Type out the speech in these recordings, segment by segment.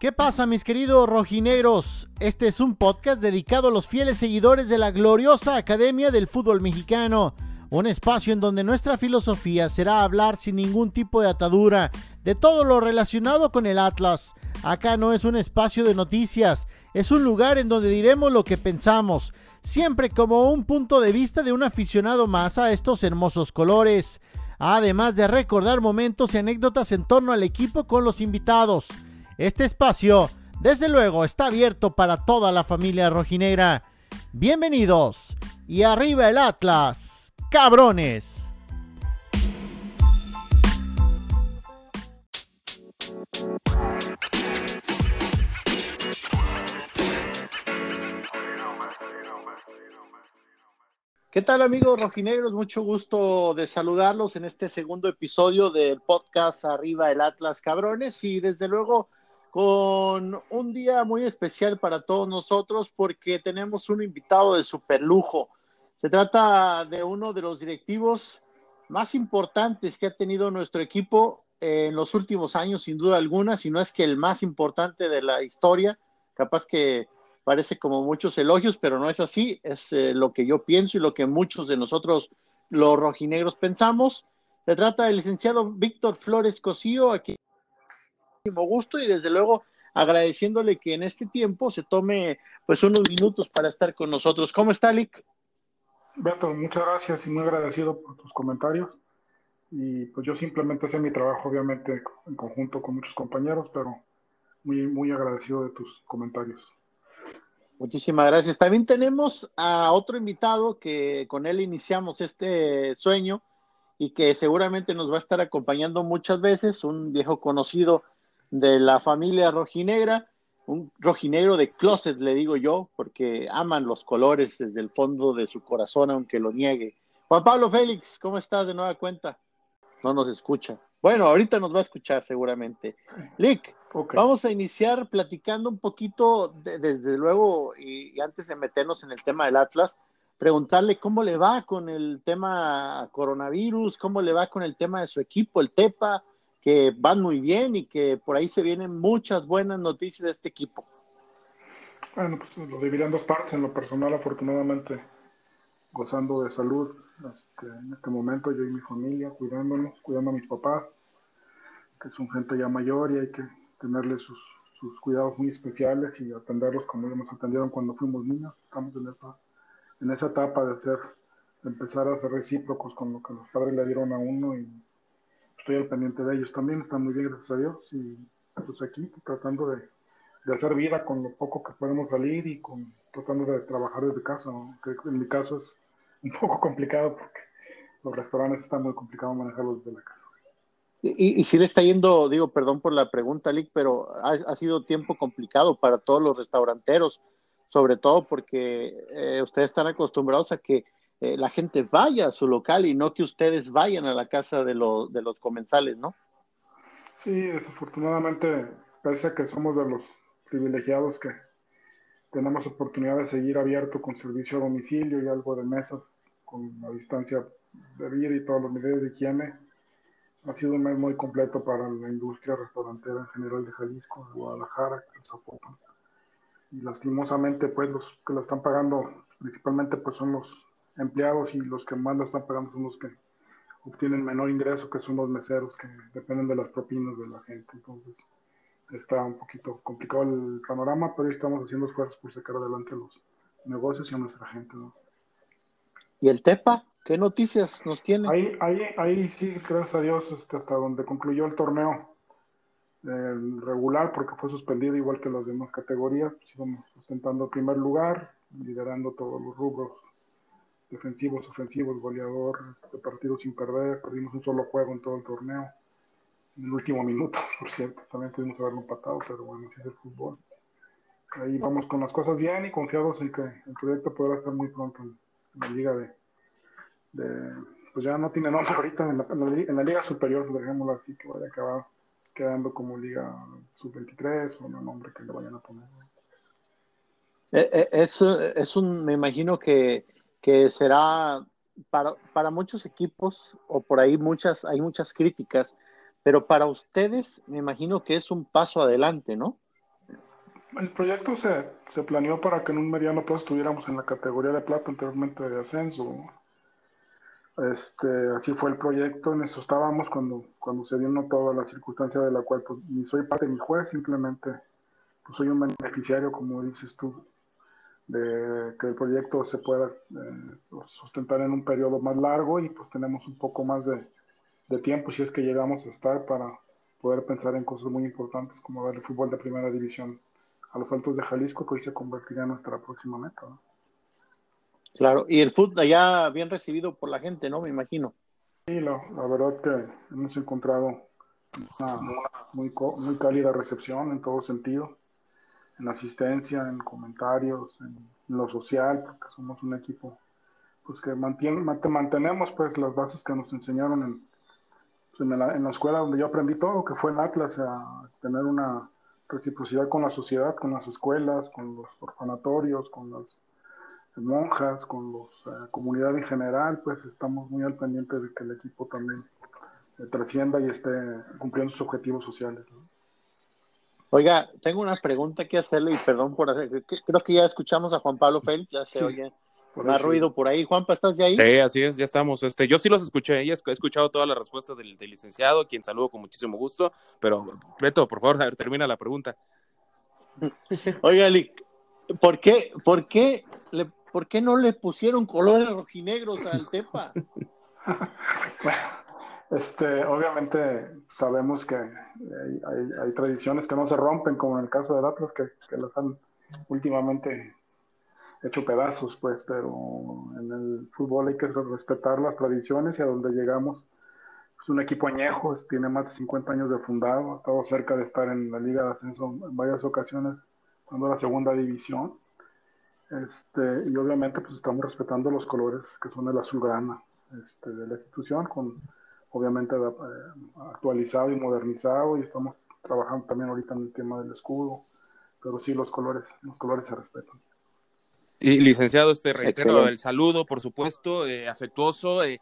¿Qué pasa mis queridos rojineros? Este es un podcast dedicado a los fieles seguidores de la gloriosa Academia del Fútbol Mexicano, un espacio en donde nuestra filosofía será hablar sin ningún tipo de atadura de todo lo relacionado con el Atlas. Acá no es un espacio de noticias, es un lugar en donde diremos lo que pensamos, siempre como un punto de vista de un aficionado más a estos hermosos colores, además de recordar momentos y anécdotas en torno al equipo con los invitados. Este espacio, desde luego, está abierto para toda la familia rojinegra. Bienvenidos y arriba el Atlas, cabrones. ¿Qué tal amigos rojinegros? Mucho gusto de saludarlos en este segundo episodio del podcast Arriba el Atlas Cabrones y desde luego con un día muy especial para todos nosotros porque tenemos un invitado de super lujo. Se trata de uno de los directivos más importantes que ha tenido nuestro equipo en los últimos años, sin duda alguna, si no es que el más importante de la historia. Capaz que parece como muchos elogios, pero no es así. Es eh, lo que yo pienso y lo que muchos de nosotros, los rojinegros, pensamos. Se trata del licenciado Víctor Flores Cosío, aquí gusto y desde luego agradeciéndole que en este tiempo se tome pues unos minutos para estar con nosotros. ¿Cómo está, Lick? Beto, muchas gracias y muy agradecido por tus comentarios. Y pues yo simplemente sé mi trabajo, obviamente, en conjunto con muchos compañeros, pero muy, muy agradecido de tus comentarios. Muchísimas gracias. También tenemos a otro invitado que con él iniciamos este sueño y que seguramente nos va a estar acompañando muchas veces, un viejo conocido de la familia rojinegra, un rojinegro de closet, le digo yo, porque aman los colores desde el fondo de su corazón, aunque lo niegue. Juan Pablo Félix, ¿cómo estás de nueva cuenta? No nos escucha. Bueno, ahorita nos va a escuchar seguramente. Lick, vamos a iniciar platicando un poquito, desde luego, y, antes de meternos en el tema del Atlas, preguntarle cómo le va con el tema coronavirus, cómo le va con el tema de su equipo, el TEPA, que van muy bien y que por ahí se vienen muchas buenas noticias de este equipo. Bueno, pues lo dividiré en dos partes. En lo personal, afortunadamente, gozando de salud este, en este momento, yo y mi familia, cuidándonos, cuidando a mis papás, que son gente ya mayor y hay que tenerles sus, sus cuidados muy especiales y atenderlos como ellos nos atendieron cuando fuimos niños. Estamos en esa, en esa etapa de hacer, de empezar a ser recíprocos con lo que los padres le dieron a uno y estoy al pendiente de ellos también, están muy bien, gracias a Dios. Y pues aquí tratando de, hacer vida con lo poco que podemos salir y con tratando de trabajar desde casa. Que en mi caso es un poco complicado porque los restaurantes están muy complicados manejarlos desde la casa. Y, y, si le está yendo, digo, perdón por la pregunta, Lick, pero ha, ha sido tiempo complicado para todos los restauranteros, sobre todo porque eh, ustedes están acostumbrados a que eh, la gente vaya a su local y no que ustedes vayan a la casa de, los de los comensales, ¿no? Sí, desafortunadamente parece que somos de los privilegiados que tenemos oportunidad de seguir abierto con servicio a domicilio y algo de mesas con la distancia de vida y todos los niveles de higiene. Ha sido un mes muy completo para la industria restaurantera en general de Jalisco, Guadalajara, de Zapopan. Y lastimosamente, pues los que la están pagando principalmente pues son los empleados y los que más lo están pagando son los que obtienen menor ingreso, que son los meseros, que dependen de las propinas de la gente. Entonces, está un poquito complicado el panorama, pero estamos haciendo esfuerzos por sacar adelante los negocios y a nuestra gente. ¿Y el TEPA? ¿Qué noticias nos tiene? Ahí, ahí, ahí sí, gracias a Dios, este, hasta donde concluyó el torneo regular, porque fue suspendido igual que las demás categorías, pues íbamos ostentando el primer lugar, liderando todos los rubros defensivos, ofensivos, goleador, este partido sin perder, perdimos un solo juego en todo el torneo. En el último minuto, por cierto, también pudimos haberlo empatado, pero bueno, así es el fútbol. Ahí vamos con las cosas bien y confiados en que el proyecto podrá estar muy pronto en, la liga de, pues ya no tiene nombre ahorita, en la, liga superior, dejémoslo así, que vaya a quedando como liga sub-23 o un nombre que le vayan a poner. Eh, eh, es, es un, me imagino que que será para, para muchos equipos o por ahí muchas, hay muchas críticas, pero para ustedes me imagino que es un paso adelante, ¿no? El proyecto se, se planeó para que en un mediano plazo estuviéramos en la categoría de plata anteriormente de ascenso. Este, así fue el proyecto, en eso estábamos cuando, cuando se vino toda la circunstancia de la cual pues, ni soy parte ni juez, simplemente pues, soy un beneficiario, como dices tú, de que el proyecto se pueda eh, sustentar en un periodo más largo y pues tenemos un poco más de, de tiempo si es que llegamos a estar para poder pensar en cosas muy importantes como ver el fútbol de primera división a los Altos de Jalisco, que hoy se convertirá en nuestra próxima meta. Claro, y el fútbol allá bien recibido por la gente, ¿no? Me imagino. Sí, la, la verdad que hemos encontrado una muy, muy cálida recepción en todo sentido, en asistencia, en comentarios, en, lo social, porque somos un equipo pues que mantiene, mantenemos pues las bases que nos enseñaron en, pues, en, la, escuela donde yo aprendí todo, que fue en Atlas, a tener una reciprocidad con la sociedad, con las escuelas, con los orfanatorios, con las monjas, con la eh, comunidad en general, pues estamos muy al pendiente de que el equipo también eh, trascienda y esté cumpliendo sus objetivos sociales. Oiga, tengo una pregunta que hacerle y perdón por hacer, creo que ya escuchamos a Juan Pablo Félix, ya se oye más ruido por ahí. Juanpa, ¿estás ya ahí? Sí, así es, ya estamos. Este, yo sí los escuché, he escuchado todas las respuestas del, licenciado, quien saludo con muchísimo gusto, pero Beto, por favor, termina la pregunta. Oiga, ¿por qué, por qué le, por qué no le pusieron colores rojinegros al Tepa? bueno, este, obviamente sabemos que hay, tradiciones que no se rompen, como en el caso de Atlas, que, que las han últimamente hecho pedazos, pues, pero en el fútbol hay que respetar las tradiciones y a donde llegamos es un equipo añejo, tiene más de 50 años de fundado, ha estado cerca de estar en la Liga de Ascenso en varias ocasiones cuando era segunda división. Este, y obviamente pues estamos respetando los colores que son el azulgrana este, de la institución, con obviamente eh, actualizado y modernizado y estamos trabajando también ahorita en el tema del escudo, pero sí los colores, los colores se respetan. Y licenciado, este reitero el saludo, por supuesto, eh, afectuoso. Eh,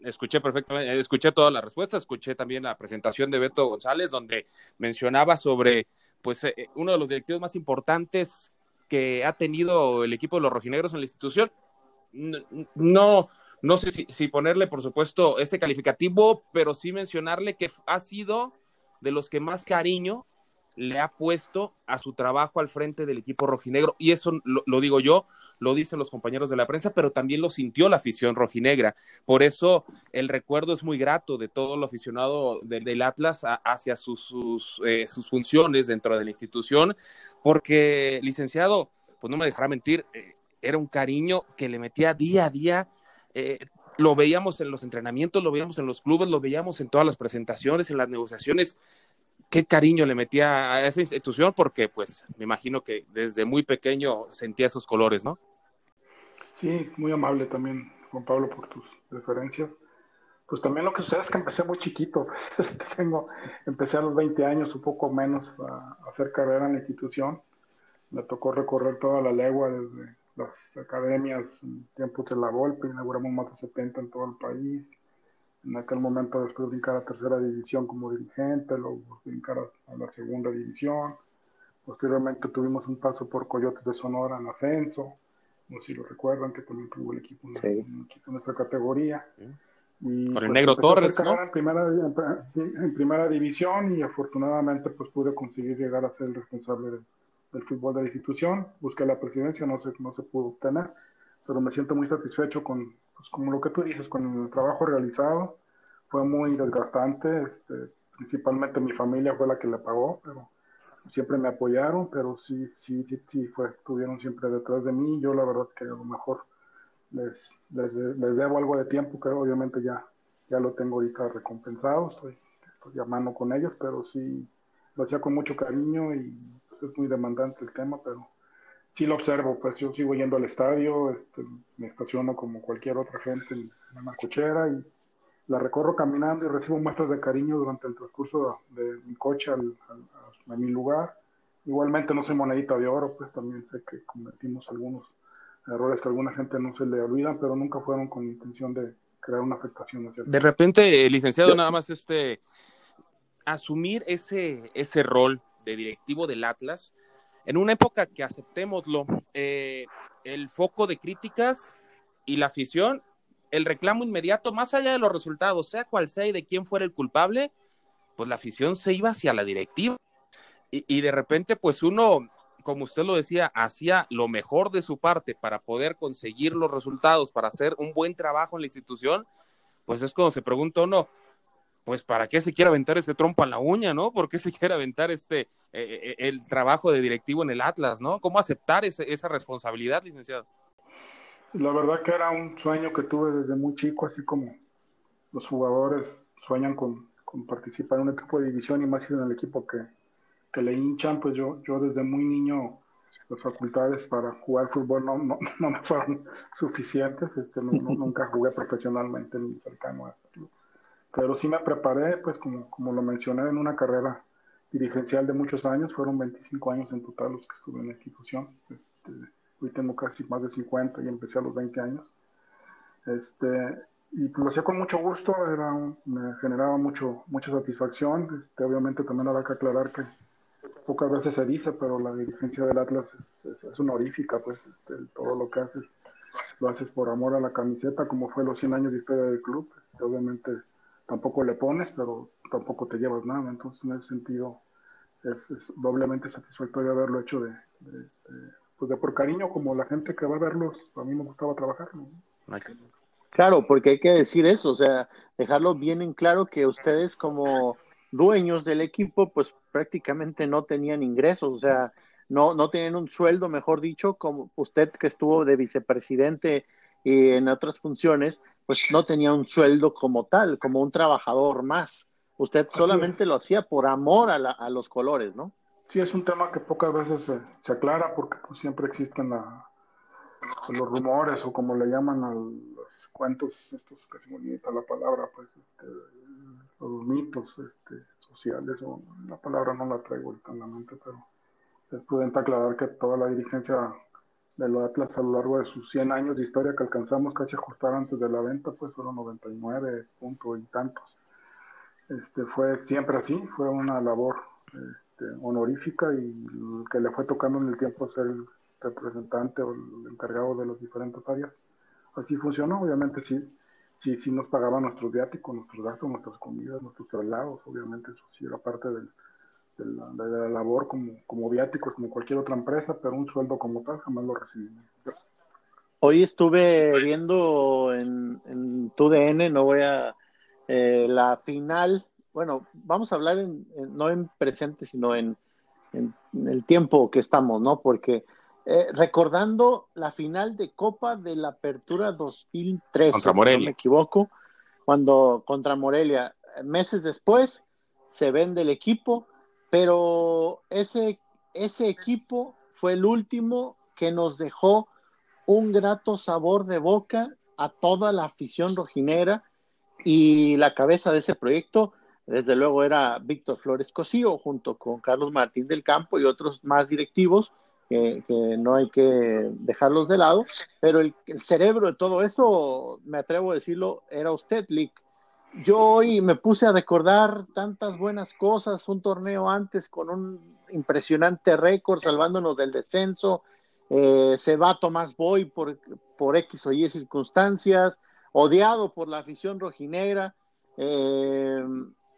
escuché perfectamente, escuché todas las respuestas, escuché también la presentación de Beto González, donde mencionaba sobre, pues, uno de los directivos más importantes que ha tenido el equipo de los rojinegros en la institución. No, no sé si, ponerle, por supuesto, ese calificativo, pero sí mencionarle que ha sido de los que más cariño le ha puesto a su trabajo al frente del equipo rojinegro. Y eso lo, digo yo, lo dicen los compañeros de la prensa, pero también lo sintió la afición rojinegra. Por eso el recuerdo es muy grato de todo lo aficionado del Atlas hacia sus, eh, sus, funciones dentro de la institución, porque, licenciado, pues no me dejará mentir, eh, era un cariño que le metía día a día. Eh, lo veíamos en los entrenamientos, lo veíamos en los clubes, lo veíamos en todas las presentaciones, en las negociaciones qué cariño le metía a esa institución porque pues me imagino que desde muy pequeño sentía esos colores, ¿no? Sí, muy amable también, Juan Pablo, por tus referencias. Pues también lo que sucede es que empecé muy chiquito. Este, tengo, empecé a los 20 años, un poco menos, a, hacer carrera en la institución. Me tocó recorrer toda la legua desde las academias en tiempos de la Volpe, inauguramos más de 70 en todo el país en aquel momento después brincar a tercera división como dirigente, luego brincar a, la segunda división. Posteriormente tuvimos un paso por Coyotes de Sonora en ascenso, no sé si lo recuerdan, que también tuvo el equipo, en, nuestra categoría. Y, por el pues, Negro Torres, ¿no? En primera, en, primera división y afortunadamente pues pude conseguir llegar a ser el responsable del, fútbol de la institución. Busqué la presidencia, no se, no se pudo obtener, pero me siento muy satisfecho con, pues como lo que tú dices, con el trabajo realizado, fue muy desgastante, este, principalmente mi familia fue la que le pagó, pero siempre me apoyaron, pero sí, sí, sí, sí, fue, estuvieron siempre detrás de mí, yo la verdad que a lo mejor les, les, les debo algo de tiempo, que obviamente ya, ya lo tengo ahorita recompensado, estoy, estoy llamando con ellos, pero sí, lo hacía con mucho cariño y es muy demandante el tema, pero sí lo observo, pues yo sigo yendo al estadio, este, me estaciono como cualquier otra gente en, una cochera y la recorro caminando y recibo muestras de cariño durante el transcurso de, mi coche al, a mi lugar. Igualmente no soy monedita de oro, pues también sé que cometimos algunos errores que a alguna gente no se le olvidan, pero nunca fueron con intención de crear una afectación. De repente, licenciado, nada más este asumir ese, ese rol de directivo del Atlas, en una época que aceptémoslo, eh, el foco de críticas y la afición, el reclamo inmediato, más allá de los resultados, sea cual sea y de quién fuera el culpable, pues la afición se iba hacia la directiva. Y, y de repente, pues uno, como usted lo decía, hacía lo mejor de su parte para poder conseguir los resultados, para hacer un buen trabajo en la institución, pues es cuando se pregunta uno, pues para qué se quiere aventar ese trompo a la uña, ¿no? ¿Por qué se quiere aventar este eh, eh, el trabajo de directivo en el Atlas, ¿no? ¿Cómo aceptar ese, esa responsabilidad, licenciado? La verdad que era un sueño que tuve desde muy chico, así como los jugadores sueñan con, con participar en un equipo de división y más en el equipo que, que le hinchan, pues yo, yo desde muy niño las facultades para jugar fútbol no, no, no me fueron suficientes, este, nunca jugué profesionalmente ni cercano a pero sí me preparé, pues como, como lo mencioné, en una carrera dirigencial de muchos años, fueron 25 años en total los que estuve en la institución. Este, hoy tengo casi más de 50 y empecé a los 20 años. Este, y pues lo hacía con mucho gusto, era me generaba mucho, mucha satisfacción. Este, obviamente también habrá que aclarar que pocas veces se dice, pero la dirigencia del Atlas es, es, honorífica, pues este, todo lo que haces lo haces por amor a la camiseta, como fue los 100 años de historia del club. Este, obviamente tampoco le pones, pero tampoco te llevas nada. Entonces, en ese sentido, es, doblemente satisfactorio haberlo hecho de, pues de, por cariño, como la gente que va a verlos, a mí me gustaba trabajar. Claro, porque hay que decir eso, o sea, dejarlo bien en claro que ustedes como dueños del equipo, pues prácticamente no tenían ingresos, o sea, no, no tenían un sueldo, mejor dicho, como usted que estuvo de vicepresidente y en otras funciones, pues no tenía un sueldo como tal, como un trabajador más. Usted solamente lo hacía por amor a, la, a, los colores, ¿no? Sí, es un tema que pocas veces se, se aclara porque pues, siempre existen la, los rumores o como le llaman a los cuentos, estos casi bonita la palabra, pues este, los mitos este, sociales, o la palabra no la traigo en la mente, pero es prudente aclarar que toda la dirigencia de los Atlas a lo largo de sus 100 años de historia que alcanzamos casi ajustar antes de la venta, pues fueron 99 puntos y tantos. Este, fue siempre así, fue una labor este, honorífica y que le fue tocando en el tiempo ser el representante o el encargado de las diferentes áreas. Así funcionó, obviamente sí, sí, sí nos pagaban nuestros viáticos, nuestros gastos, nuestras comidas, nuestros traslados, obviamente eso sí era parte del, de la, de la, labor como, como viáticos, como cualquier otra empresa, pero un sueldo como tal jamás lo recibimos. Hoy estuve viendo en, en TUDN, no voy a, eh, la final, bueno, vamos a hablar en, en, no en presente, sino en, en, el tiempo que estamos, ¿no? Porque eh, recordando la final de Copa de la Apertura 2013, contra Morelia. si no me equivoco, cuando contra Morelia, meses después se vende el equipo, pero ese, ese equipo fue el último que nos dejó un grato sabor de boca a toda la afición rojinera y la cabeza de ese proyecto, desde luego, era Víctor Flores Cosío, junto con Carlos Martín del Campo y otros más directivos, que, que no hay que dejarlos de lado, pero el, el, cerebro de todo eso, me atrevo a decirlo, era usted, Lick yo hoy me puse a recordar tantas buenas cosas, un torneo antes con un impresionante récord, salvándonos del descenso, eh, se va Tomás Boy por, por X o Y circunstancias, odiado por la afición rojinegra, eh,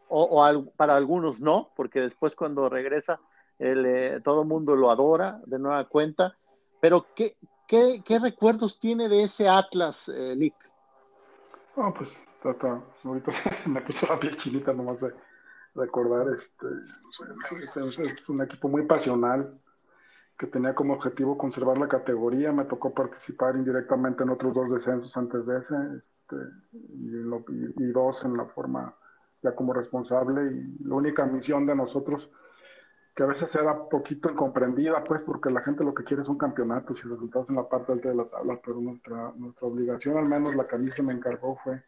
o, o al, para algunos no, porque después cuando regresa el, eh, todo el mundo lo adora de nueva cuenta, pero ¿qué, qué, qué recuerdos tiene de ese Atlas, Lick? Oh, pues hasta ahorita me puso la piel chinita nomás de recordar este es un equipo muy pasional que tenía como objetivo conservar la categoría me tocó participar indirectamente en otros dos descensos antes de ese este, y, lo, y, dos en la forma ya como responsable y la única misión de nosotros que a veces era poquito incomprendida pues porque la gente lo que quiere son campeonatos y resultados en la parte alta de la tabla pero nuestra nuestra obligación al menos la que a mí se me encargó fue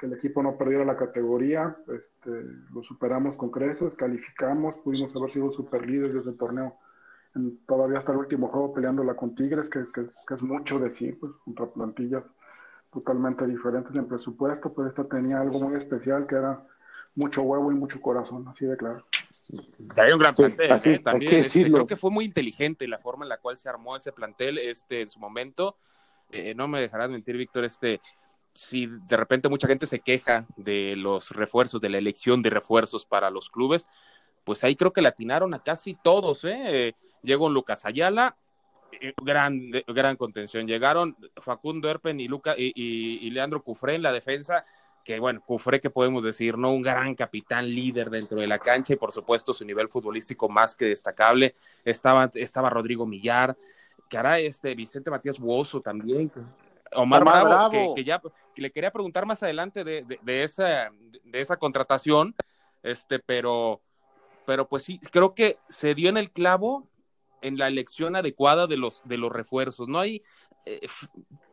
que el equipo no perdiera la categoría, este, lo superamos con creces, calificamos, pudimos haber sido super líderes desde el torneo, en, todavía hasta el último juego peleándola con Tigres, que, que, que, es mucho decir, pues contra plantillas totalmente diferentes en presupuesto, pero esta tenía algo muy especial que era mucho huevo y mucho corazón, así de claro. Hay un gran plantel, ¿eh? también. Este, creo que fue muy inteligente la forma en la cual se armó ese plantel este, en su momento. Eh, no me dejarás mentir, Víctor, este, si de repente mucha gente se queja de los refuerzos, de la elección de refuerzos para los clubes, pues ahí creo que le atinaron a casi todos. ¿eh? Llegó Lucas Ayala, eh, gran, gran contención. Llegaron Facundo Erpen y, y, Leandro Cufré en la defensa, que bueno, Cufré, que podemos decir, ¿no? Un gran capitán líder dentro de la cancha y por supuesto su nivel futbolístico más que destacable. Estaba, estaba Rodrigo Millar, que hará este Vicente Matías Buoso también. Omar, Bravo, Que, ya le quería preguntar más adelante de, de, esa, de esa contratación, este, pero, pero pues sí, creo que se dio en el clavo en la elección adecuada de los, de los refuerzos. No hay, eh,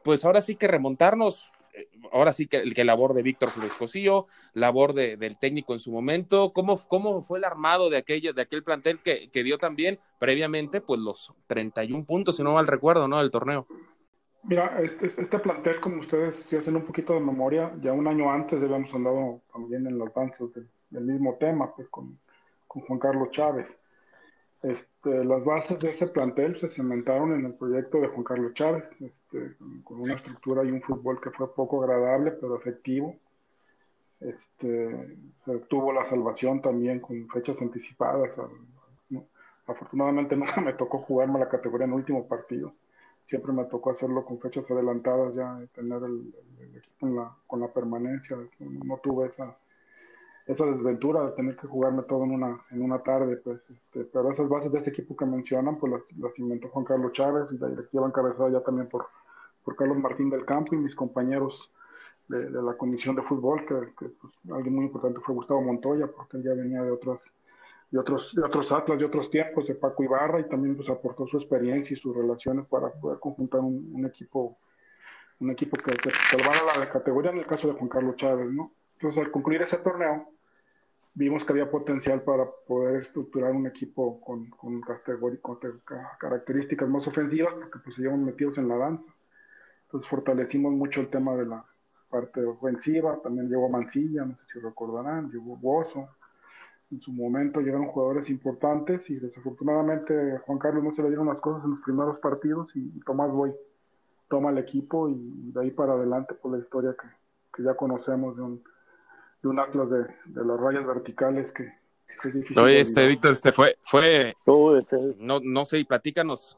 pues ahora sí que remontarnos, eh, ahora sí que, el labor de Víctor Flores labor de, del técnico en su momento, ¿cómo, cómo fue el armado de, aquello, de aquel plantel que, que dio también previamente pues los 31 puntos, si no mal recuerdo, ¿no? Del torneo. Mira, este, este plantel, como ustedes si hacen un poquito de memoria, ya un año antes habíamos andado también en los avances del, mismo tema, pues con, con Juan Carlos Chávez. Este, las bases de ese plantel se cementaron en el proyecto de Juan Carlos Chávez, este, con una estructura y un fútbol que fue poco agradable, pero efectivo. Este, se obtuvo la salvación también con fechas anticipadas. Afortunadamente nunca me tocó jugarme la categoría en último partido. Siempre me tocó hacerlo con fechas adelantadas ya, tener el, equipo con la permanencia. No tuve esa, esa desventura de tener que jugarme todo en una, en una tarde, pues, este, pero esas bases de ese equipo que mencionan, pues las, inventó Juan Carlos Chávez y la directiva encabezada ya también por, por Carlos Martín del Campo y mis compañeros de, la comisión de fútbol, que, pues, alguien muy importante fue Gustavo Montoya, porque él ya venía de otros, de otros, de otros atlas, de otros tiempos, de Paco Ibarra, y también pues aportó su experiencia y sus relaciones para poder conjuntar un, equipo un equipo que, que salvara la categoría en el caso de Juan Carlos Chávez, ¿no? Entonces, al concluir ese torneo, vimos que había potencial para poder estructurar un equipo con, con, características más ofensivas, porque pues seguíamos metidos en la danza. Entonces fortalecimos mucho el tema de la parte ofensiva, también llegó Mancilla, no sé si recordarán, llegó Bozo, en su momento llegaron jugadores importantes y desafortunadamente a Juan Carlos no se le dieron las cosas en los primeros partidos y, Tomás Boy toma el equipo y, de ahí para adelante por pues, la historia que, que ya conocemos de un de un atlas de, las rayas verticales que, es difícil. Oye, este, Víctor, este fue, fue, este. no, no sé, platícanos.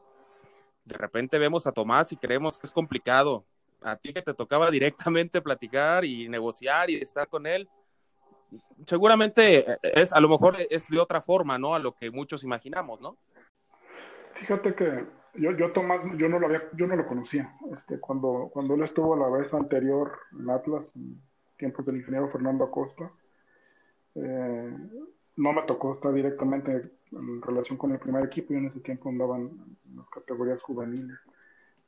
De repente vemos a Tomás y creemos que es complicado. A ti que te tocaba directamente platicar y negociar y estar con él, seguramente es, a lo mejor es de otra forma, ¿no? A lo que muchos imaginamos, ¿no? Fíjate que yo, yo Tomás, yo no lo había, yo no lo conocía. Este, cuando, cuando él estuvo la vez anterior en Atlas, tiempos del ingeniero Fernando Acosta. Eh, no me tocó estar directamente en relación con el primer equipo y en ese tiempo andaban en las categorías juveniles.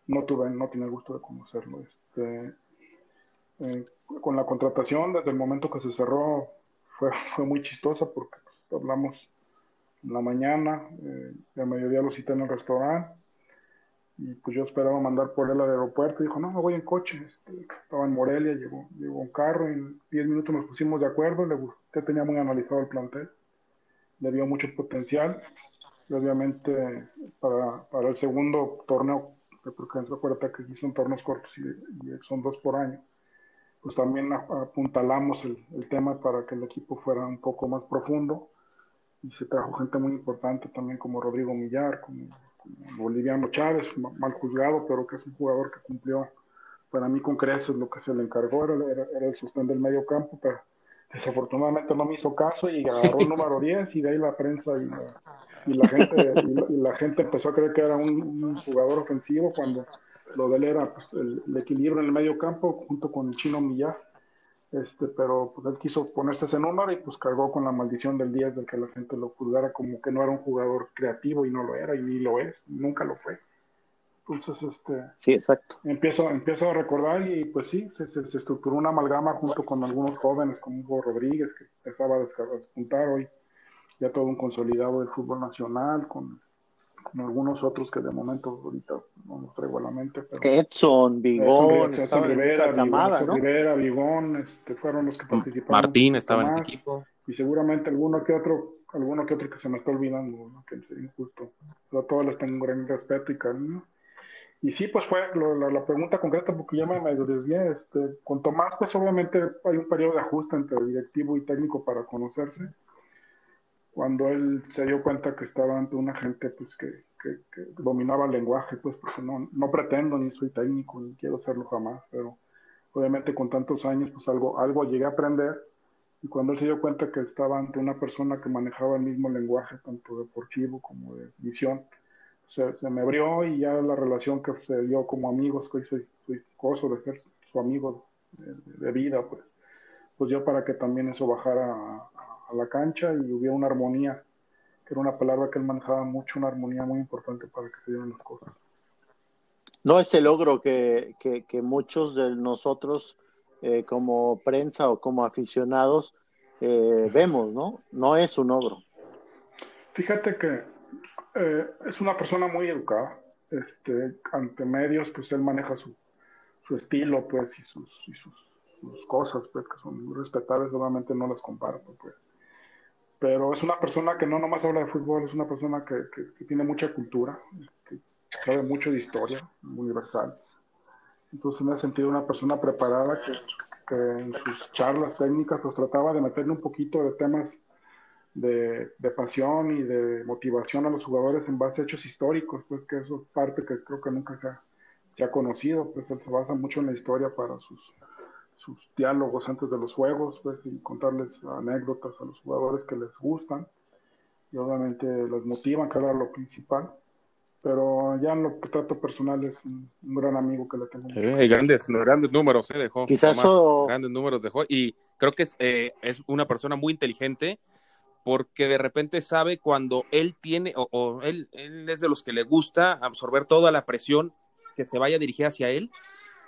No tuve, no tenía el gusto de conocerlo. Este, eh, con la contratación, desde el momento que se cerró, fue, fue muy chistosa porque pues, hablamos en la mañana, eh, a mediodía lo cité en el restaurante y pues yo esperaba mandar por él al aeropuerto. Y dijo, no, me voy en coche. Este, estaba en Morelia, llegó, llegó un carro. Y en 10 minutos nos pusimos de acuerdo. Le gustó, tenía muy analizado el plantel. Le dio mucho potencial. Y obviamente para, para el segundo torneo, porque acuérdate que son torneos cortos y, son dos por año, pues también apuntalamos el, el tema para que el equipo fuera un poco más profundo. Y se trajo gente muy importante también como Rodrigo Millar, como Boliviano Chávez, mal juzgado, pero que es un jugador que cumplió para mí con creces lo que se le encargó, era, el sostén del medio campo, pero desafortunadamente no me hizo caso y agarró el número 10 y de ahí la prensa y la, gente y la, gente empezó a creer que era un, jugador ofensivo cuando lo de él era pues, el, equilibrio en el medio campo junto con el chino Millar este, pero pues él quiso ponerse ese número y pues cargó con la maldición del 10 de que la gente lo juzgara como que no era un jugador creativo y no lo era y ni lo es, nunca lo fue. Entonces, este, sí, exacto. Empiezo, empiezo a recordar y pues sí, se, se, estructuró una amalgama junto con algunos jóvenes como Hugo Rodríguez que empezaba a despuntar hoy, ya todo un consolidado del fútbol nacional con algunos otros que de momento ahorita no los traigo a la mente. Pero Edson, Vigón, Edson, Rivera, Rivera, Vigón, este, fueron los que mm, participaron. Martín estaba en ese equipo. Y seguramente alguno que otro alguno que otro que se me está olvidando, que es injusto. a todos les tengo un gran respeto y cariño. Y sí, pues fue la, pregunta concreta, porque ya me medio desvié. Este, con Tomás, pues obviamente hay un periodo de ajuste entre directivo y técnico para conocerse. Cuando él se dio cuenta que estaba ante una gente pues, que, que, dominaba el lenguaje, pues porque no, no pretendo ni soy técnico, ni quiero serlo jamás, pero obviamente con tantos años, pues algo, algo llegué a aprender. Y cuando él se dio cuenta que estaba ante una persona que manejaba el mismo lenguaje, tanto deportivo como de visión, se, se me abrió y ya la relación que se dio como amigos, que hoy soy, gozo de ser su amigo de, vida, pues, pues yo para que también eso bajara a, la cancha y hubiera una armonía, que era una palabra que él manejaba mucho, una armonía muy importante para que se dieran las cosas. No ese logro que, que, que muchos de nosotros eh, como prensa o como aficionados eh, vemos, ¿no? No es un ogro. Fíjate que eh, es una persona muy educada. Este, ante medios, pues él maneja su, su estilo, pues, y sus, y sus, sus, cosas, pues, que son muy respetables, obviamente no las comparto, pues. Pero es una persona que no nomás habla de fútbol, es una persona que, que, que tiene mucha cultura, que sabe mucho de historia universal. Entonces, me he sentido una persona preparada que, en sus charlas técnicas pues trataba de meterle un poquito de temas de, pasión y de motivación a los jugadores en base a hechos históricos, pues que eso es parte que creo que nunca se ha, conocido, pues él se basa mucho en la historia para sus, sus diálogos antes de los juegos, pues y contarles anécdotas a los jugadores que les gustan y obviamente les motivan, que era lo principal pero ya en lo que trato personal es un, gran amigo que le tengo. Eh, grandes, grandes números eh, dejó. Quizás grandes números dejó y creo que es, eh, es una persona muy inteligente porque de repente sabe cuando él tiene o, él, él, es de los que le gusta absorber toda la presión que se vaya dirigida hacia él,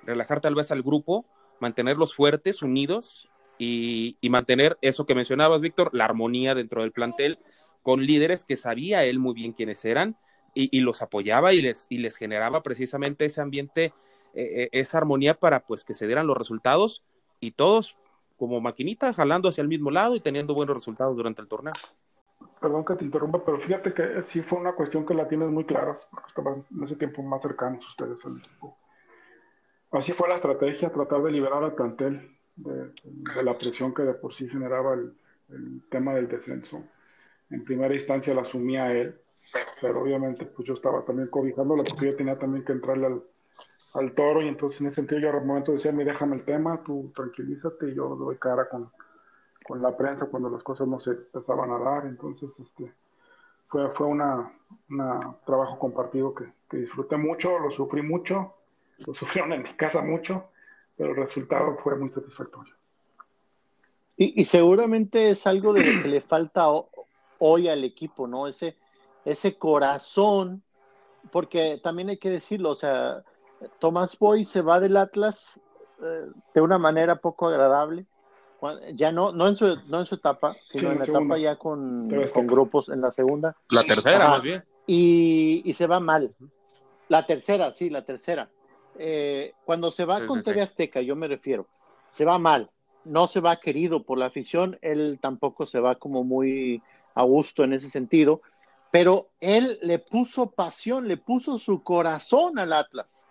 relajar tal vez al grupo, mantenerlos fuertes, unidos y, mantener eso que mencionabas, Víctor, la armonía dentro del plantel con líderes que sabía él muy bien quiénes eran y, los apoyaba y les, y les generaba precisamente ese ambiente, eh, eh, esa armonía para pues que se dieran los resultados y todos como maquinita jalando hacia el mismo lado y teniendo buenos resultados durante el torneo. Perdón que te interrumpa, pero fíjate que sí fue una cuestión que la tienes muy clara, porque estaban en ese tiempo más cercanos ustedes al equipo. Así fue la estrategia, tratar de liberar al plantel de, la presión que de por sí generaba el, tema del descenso. En primera instancia la asumía él, pero obviamente pues yo estaba también cobijándolo porque yo tenía también que entrarle al, toro y entonces en ese sentido yo al momento decía, mi déjame el tema, tú tranquilízate y yo doy cara con, con la prensa cuando las cosas no se empezaban a dar, entonces este fue, fue una, una trabajo compartido que disfruté mucho, lo sufrí mucho, lo sufrieron en mi casa mucho, pero el resultado fue muy satisfactorio. Y, y seguramente es algo de lo que le falta hoy al equipo, ¿no? Ese, ese corazón, porque también hay que decirlo, o sea, Tomás Boy se va del Atlas eh, de una manera poco agradable, ya no, no en su, no en su etapa, sino en la etapa ya con, con, grupos en la segunda. La tercera, más bien. Y, y, se va mal. La tercera, sí, la tercera. Eh, cuando se va con TV Azteca, yo me refiero, se va mal, no se va querido por la afición, él tampoco se va como muy a gusto en ese sentido, pero él le puso pasión, le puso su corazón al Atlas.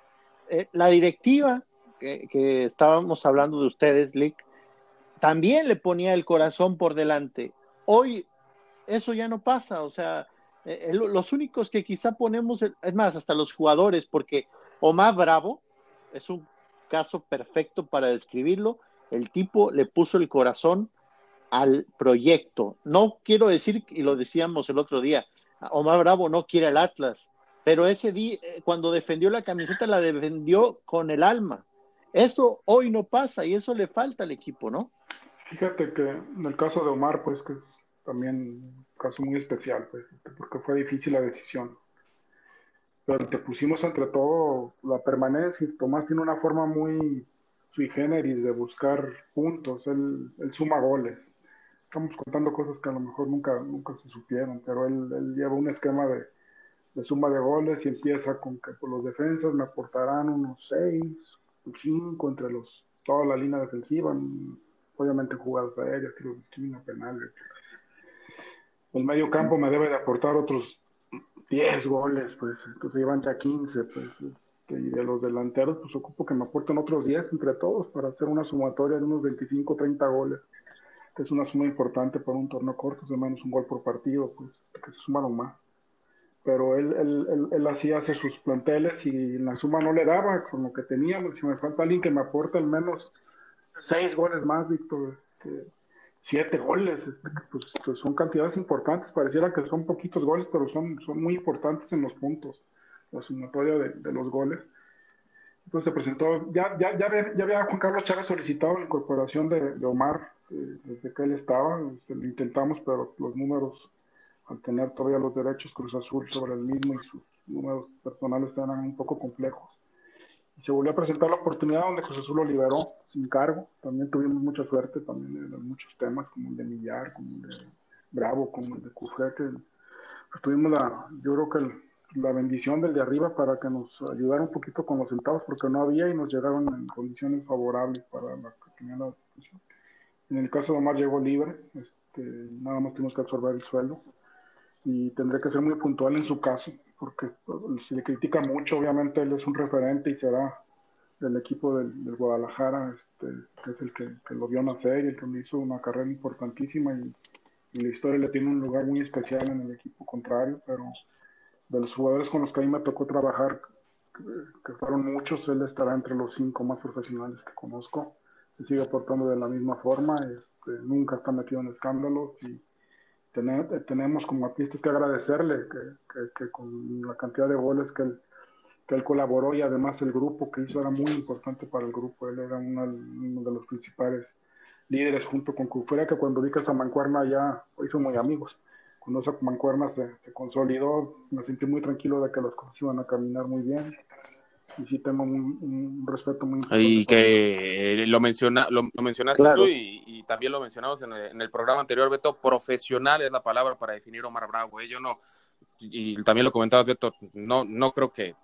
Eh, la directiva, que, estábamos hablando de ustedes, Lick, también le ponía el corazón por delante. Hoy eso ya no pasa, o sea, eh, los únicos que quizá ponemos, es más, hasta los jugadores, porque Omar Bravo es un caso perfecto para describirlo, el tipo le puso el corazón al proyecto. No quiero decir, y lo decíamos el otro día, Omar Bravo no quiere el Atlas, pero ese día, eh, cuando defendió la camiseta, la defendió con el alma. Eso hoy no pasa y eso le falta al equipo, ¿no? Fíjate que en el caso de Omar, pues que es también un caso muy especial, pues, porque fue difícil la decisión. Pero te pusimos entre todo la permanencia. Tomás tiene una forma muy sui generis de buscar puntos, él suma goles. Estamos contando cosas que a lo mejor nunca, nunca se supieron, pero él, lleva un esquema de, suma de goles y empieza con que por los defensas me aportarán unos seis, cinco entre los toda la línea defensiva, obviamente jugadas aéreas, tiros de esquina, penales. el medio campo me debe de aportar otros 10 goles, pues, entonces llevan ya 15, pues, este, y de los delanteros, pues ocupo que me aporten otros 10 entre todos para hacer una sumatoria de unos 25, 30 goles, que es una suma importante para un torneo corto, de menos un gol por partido, pues, que se sumaron más. Pero él, él, él, él así hace sus planteles y la suma no le daba con lo que teníamos. Si me falta alguien que me aporte al menos 6 goles más, Víctor, este, siete goles, pues, pues, son cantidades importantes, pareciera que son poquitos goles, pero son, son muy importantes en los puntos, la sumatoria de, los goles. Entonces se presentó, ya, ya, ya, había, ya había Juan Carlos Chávez solicitado la incorporación de, Omar eh, desde que él estaba, este, lo intentamos, pero los números, al tener todavía los derechos Cruz Azul sobre el mismo y sus números personales eran un poco complejos se volvió a presentar la oportunidad donde José Azul lo liberó sin cargo. También tuvimos mucha suerte también en muchos temas, como el de Millar, como el de Bravo, como el de Cufrete. Pues tuvimos la, yo creo que la bendición del de arriba para que nos ayudara un poquito con los centavos, porque no había y nos llegaron en condiciones favorables para la que tenía la En el caso de Omar llegó libre, este, nada más tuvimos que absorber el sueldo y tendré que ser muy puntual en su caso, porque se le critica mucho, obviamente él es un referente y será del equipo del, Guadalajara, este, que es el que, lo vio nacer y el que hizo una carrera importantísima y, la historia le tiene un lugar muy especial en el equipo contrario, pero de los jugadores con los que a mí me tocó trabajar, que, fueron muchos, él estará entre los cinco más profesionales que conozco, se sigue portando de la misma forma, este, nunca está metido en escándalos y tenemos como artistas que agradecerle que, con la cantidad de goles que él, que él colaboró y además el grupo que hizo era muy importante para el grupo. Él era uno, de los principales líderes junto con Cufera, que cuando vi que esa mancuerna ya hizo muy amigos. Cuando esa mancuerna se, se consolidó, me sentí muy tranquilo de que las cosas iban a caminar muy bien y sí tengo un, respeto muy importante. Y que lo, menciona, lo, mencionaste tú y, también lo mencionamos en el, programa anterior, Beto, profesional es la palabra para definir Omar Bravo. ¿eh? Yo no, y también lo comentabas, Beto, no, no creo que,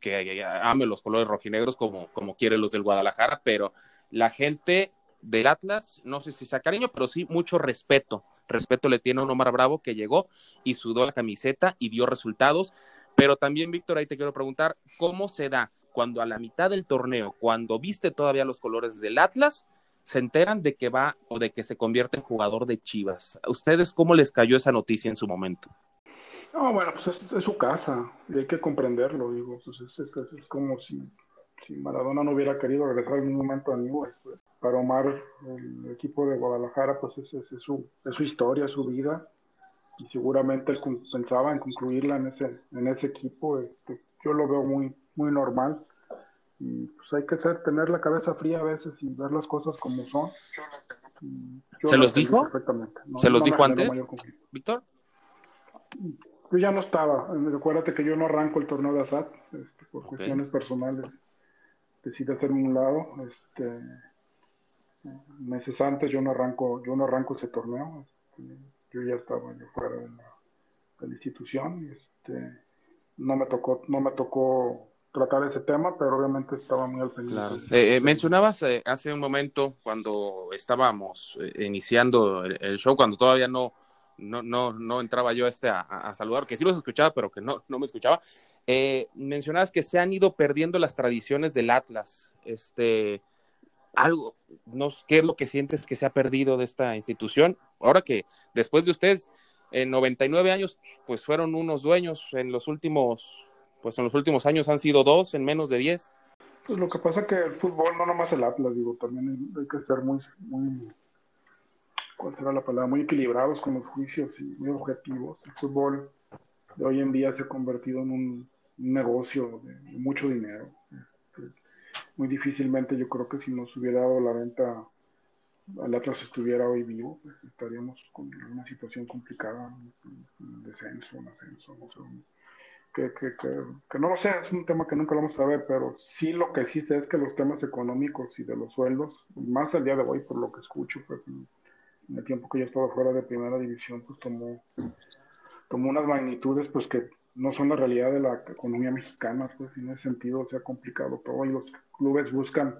que ame los colores rojinegros como, como quiere los del Guadalajara, pero la gente del Atlas, no sé si sea cariño, pero sí mucho respeto. Respeto le tiene a un Omar Bravo que llegó y sudó la camiseta y dio resultados. Pero también, Víctor, ahí te quiero preguntar, ¿cómo se da cuando a la mitad del torneo, cuando viste todavía los colores del Atlas, se enteran de que va o de que se convierte en jugador de Chivas? ¿A ustedes cómo les cayó esa noticia en su momento? No, bueno, pues es, su casa y hay que comprenderlo, digo, pues es, como si, si, Maradona no hubiera querido regresar en un momento a Newell's. Pues. Para Omar, el equipo de Guadalajara, pues es, su, es su historia, su vida, y seguramente él pensaba en concluirla en ese, en ese equipo. Este, yo lo veo muy, muy normal y pues hay que ser, tener la cabeza fría a veces y ver las cosas como son. ¿Se los dijo? ¿Se los dijo antes, Víctor? Yo ya no estaba. Recuérdate que yo no arranco el torneo de ASAT este, por cuestiones personales. Decidí hacerme un lado. Este, meses antes yo no arranco, yo no arranco ese torneo. Este, yo ya estaba fuera de la, de la institución. Este, no me tocó, no me tocó tratar ese tema, pero obviamente estaba muy al pendiente. Eh, eh, mencionabas eh, hace un momento cuando estábamos iniciando el, show, cuando todavía no, no, no, no entraba yo este a, saludar, que sí los escuchaba, pero que no, no me escuchaba. mencionabas que se han ido perdiendo las tradiciones del Atlas. Este, algo, no, ¿qué es lo que sientes que se ha perdido de esta institución? Ahora que después de ustedes, en 99 años, pues fueron unos dueños en los últimos pues en los últimos años han sido dos en menos de diez. Pues lo que pasa es que el fútbol, no nomás el Atlas, digo, también hay que ser muy, ¿cuál será la palabra? Muy equilibrados con los juicios y muy objetivos. El fútbol de hoy en día se ha convertido en un, negocio de, mucho dinero. Este, muy difícilmente yo creo que si nos hubiera dado la venta al Atlas estuviera hoy vivo, pues estaríamos con una situación complicada, un descenso, un ascenso, no sé, que, que, que, no lo sé, es un tema que nunca lo vamos a ver, pero sí lo que existe es que los temas económicos y de los sueldos, más al día de hoy por lo que escucho, pues, en el tiempo que yo estaba fuera de primera división, pues tomó, tomó unas magnitudes pues que no son la realidad de la economía mexicana, pues en ese sentido se ha complicado todo y los clubes buscan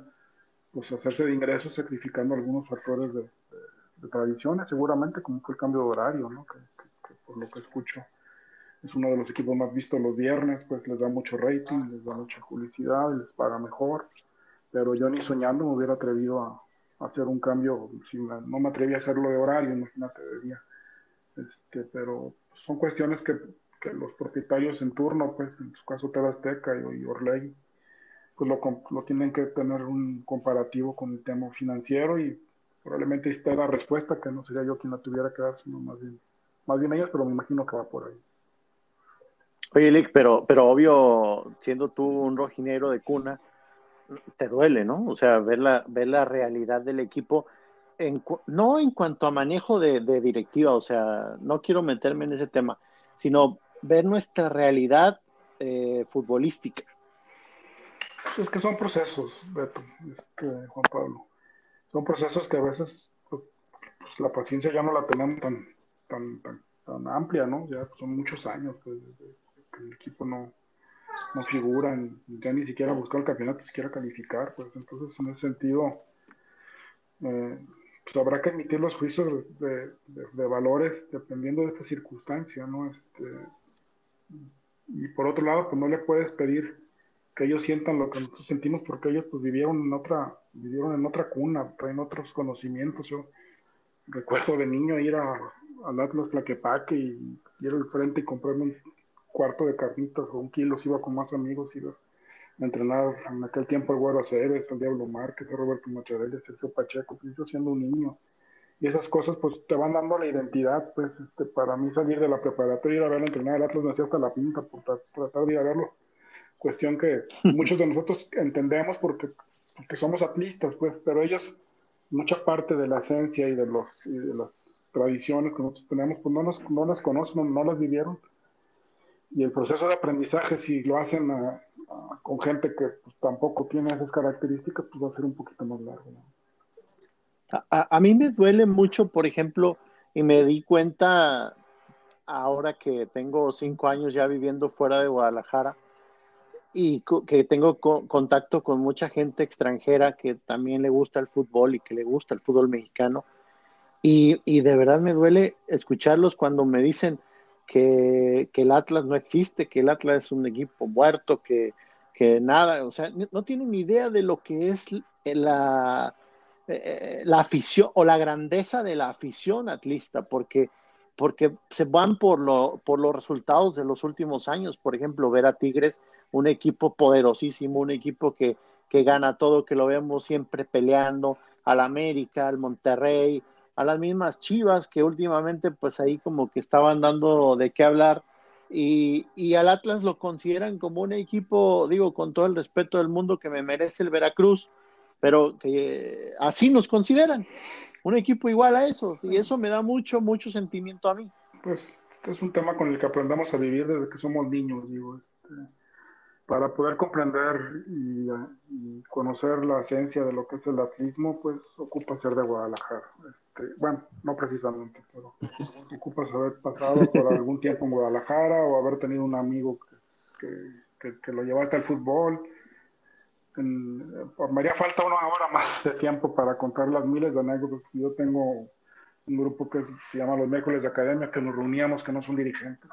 pues hacerse de ingresos sacrificando algunos factores de, tradiciones, seguramente como fue el cambio de horario, ¿no? Que, lo que escucho. Es uno de los equipos más vistos los viernes, pues les da mucho rating, les da mucha publicidad, les paga mejor. Pero yo ni soñando me hubiera atrevido a, hacer un cambio, si no me atreví a hacerlo de horario, imagínate de día. Este, pero son cuestiones que, que, los propietarios en turno, pues en su caso TV Azteca y, y Orley, pues lo, lo, tienen que tener un comparativo con el tema financiero y probablemente está la respuesta, que no sería yo quien la tuviera que dar, sino más bien, más bien ellos, pero me imagino que va por ahí. Oye, Lick, pero, pero obvio, siendo tú un rojinegro de cuna, te duele, ¿no? O sea, ver la, ver la realidad del equipo, en, no en cuanto a manejo de, directiva, o sea, no quiero meterme en ese tema, sino ver nuestra realidad eh, futbolística. Es que son procesos, Beto, este, Juan Pablo. Son procesos que a veces pues, pues, la paciencia ya no la tenemos tan, tan, tan, amplia, ¿no? Ya son muchos años pues, que el equipo no, no figuran, ya ni siquiera buscar el campeonato, ni siquiera calificar, pues entonces en ese sentido eh, pues habrá que emitir los juicios de, valores dependiendo de esta circunstancia, ¿no? Este, y por otro lado, pues no le puedes pedir que ellos sientan lo que nosotros sentimos porque ellos pues vivieron en otra, vivieron en otra cuna, traen otros conocimientos. Yo recuerdo de niño ir a, al Atlas Tlaquepaque y ir al frente y comprarme un cuarto de carnitas o un kilo, si iba con más amigos, iba a entrenar en aquel tiempo el Güero Aceves, el Diablo Márquez, el Roberto Macharelli, Sergio Pacheco, pues yo siendo un niño. Y esas cosas pues te van dando la identidad, pues este, para mí salir de la preparatoria y ir a verlo entrenar el Atlas me hacía hasta la pinta por tratar de ir a verlo. Cuestión que muchos de nosotros entendemos porque, porque somos atlistas, pues, pero ellos, mucha parte de la esencia y de, los, y de las tradiciones que nosotros tenemos, pues no, nos, no las conocen, no las vivieron y el proceso de aprendizaje, si lo hacen con gente que pues, tampoco tiene esas características, pues va a ser un poquito más largo. A, mí me duele mucho, por ejemplo, y me di cuenta ahora que tengo cinco años ya viviendo fuera de Guadalajara y que tengo contacto con mucha gente extranjera que también le gusta el fútbol y que le gusta el fútbol mexicano. Y, y de verdad me duele escucharlos cuando me dicen, que, el Atlas no existe, que el Atlas es un equipo muerto, que, nada, o sea, no tienen idea de lo que es la, eh, la afición o la grandeza de la afición atlista, porque, porque se van por, lo, por los resultados de los últimos años. Por ejemplo, ver a Tigres, un equipo poderosísimo, un equipo que, que gana todo, que lo vemos siempre peleando, al América, al Monterrey, a las mismas Chivas que últimamente pues ahí como que estaban dando de qué hablar y, y, al Atlas lo consideran como un equipo, digo, con todo el respeto del mundo que me merece el Veracruz, pero que así nos consideran, un equipo igual a esos y eso me da mucho, mucho sentimiento a mí. Pues es un tema con el que aprendamos a vivir desde que somos niños, digo, este, para poder comprender y, conocer la esencia de lo que es el atlismo, pues ocupa ser de Guadalajara. Este, bueno, no precisamente, pero ocupa haber pasado por algún tiempo en Guadalajara o haber tenido un amigo que, que, lo llevaste fútbol. me haría falta una hora más de tiempo para contar las miles de anécdotas. Yo tengo un grupo que se llama Los Miércoles de Academia, que nos reuníamos, que no son dirigentes,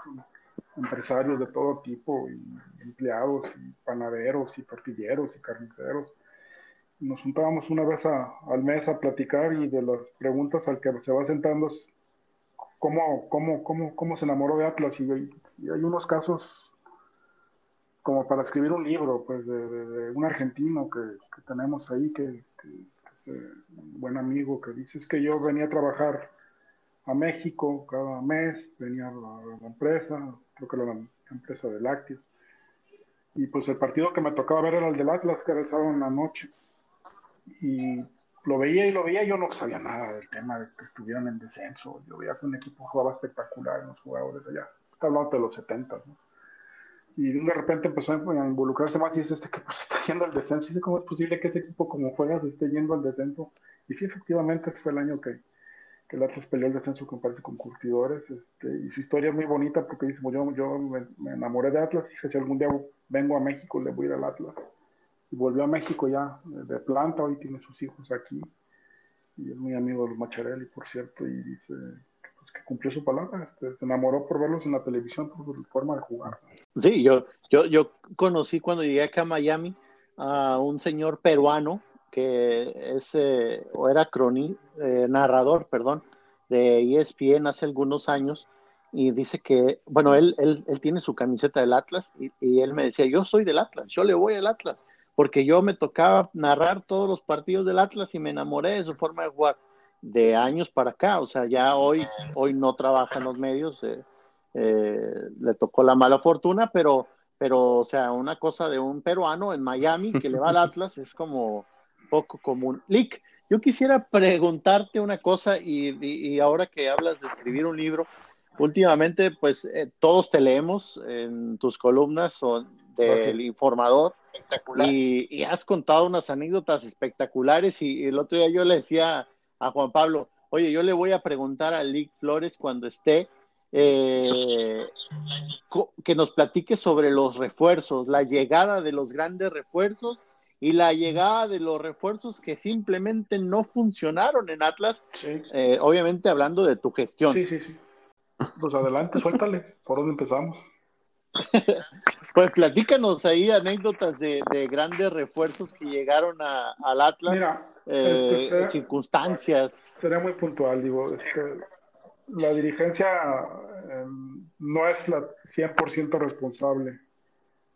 empresarios de todo tipo, y empleados, y panaderos, y tortilleros, y carniceros. Nos juntábamos una vez al mes a platicar y de las preguntas al que se va sentando es cómo, cómo, cómo, cómo se enamoró de Atlas. Y, hay unos casos como para escribir un libro, pues, de, un argentino que, tenemos ahí, que, es un buen amigo, que dice es que yo venía a trabajar a México cada mes, venía a la empresa, creo que era la empresa de lácteos. Y pues el partido que me tocaba ver era el del Atlas, que era el sábado en la noche. Y lo veía y lo veía, yo no sabía nada del tema de que estuvieran en descenso. Yo veía que un equipo jugaba espectacular, los jugadores allá. Está hablando de los 70, ¿no? Y de repente empezó a involucrarse más y dice, este que pues está yendo al descenso. Y dice, ¿cómo es posible que ese equipo como juega esté yendo al descenso? Y sí, efectivamente, fue el año que, el Atlas peleó el descenso con, con curtidores, este, y su historia es muy bonita porque dice, yo, yo me, enamoré de Atlas y dije, si algún día vengo a México le voy a ir al Atlas. Volvió a México ya de planta, hoy tiene sus hijos aquí, y es muy amigo de los Macharelli, por cierto, y dice, pues, que cumplió su palabra, este, se enamoró por verlos en la televisión, por su forma de jugar. Sí, yo, yo, yo conocí cuando llegué acá a Miami a un señor peruano que es, eh, o era croni, eh, narrador, perdón, de ESPN hace algunos años, y dice que, bueno, él, él, él tiene su camiseta del Atlas, y, él me decía, yo soy del Atlas, yo le voy al Atlas, porque yo me tocaba narrar todos los partidos del Atlas y me enamoré de su forma de jugar de años para acá, o sea, ya hoy, hoy no trabaja en los medios, eh, le tocó la mala fortuna, pero, pero, o sea, una cosa de un peruano en Miami que le va al Atlas es como poco común. Lick, yo quisiera preguntarte una cosa y, y, ahora que hablas de escribir un libro, últimamente pues eh, todos te leemos en tus columnas o del informador y, y, has contado unas anécdotas espectaculares y, y, el otro día yo le decía a Juan Pablo, oye, yo le voy a preguntar a Lick Flores cuando esté eh, que nos platique sobre los refuerzos, la llegada de los grandes refuerzos y la llegada de los refuerzos que simplemente no funcionaron en Atlas, Sí. eh, obviamente hablando de tu gestión. Sí, sí, sí. Pues adelante, suéltale. ¿Por dónde empezamos? Pues platícanos ahí anécdotas de, de grandes refuerzos que llegaron a- al Atlas, Mira, eh, este, será- circunstancias. Seré muy puntual, digo, este, la dirigencia eh, no es la 100% responsable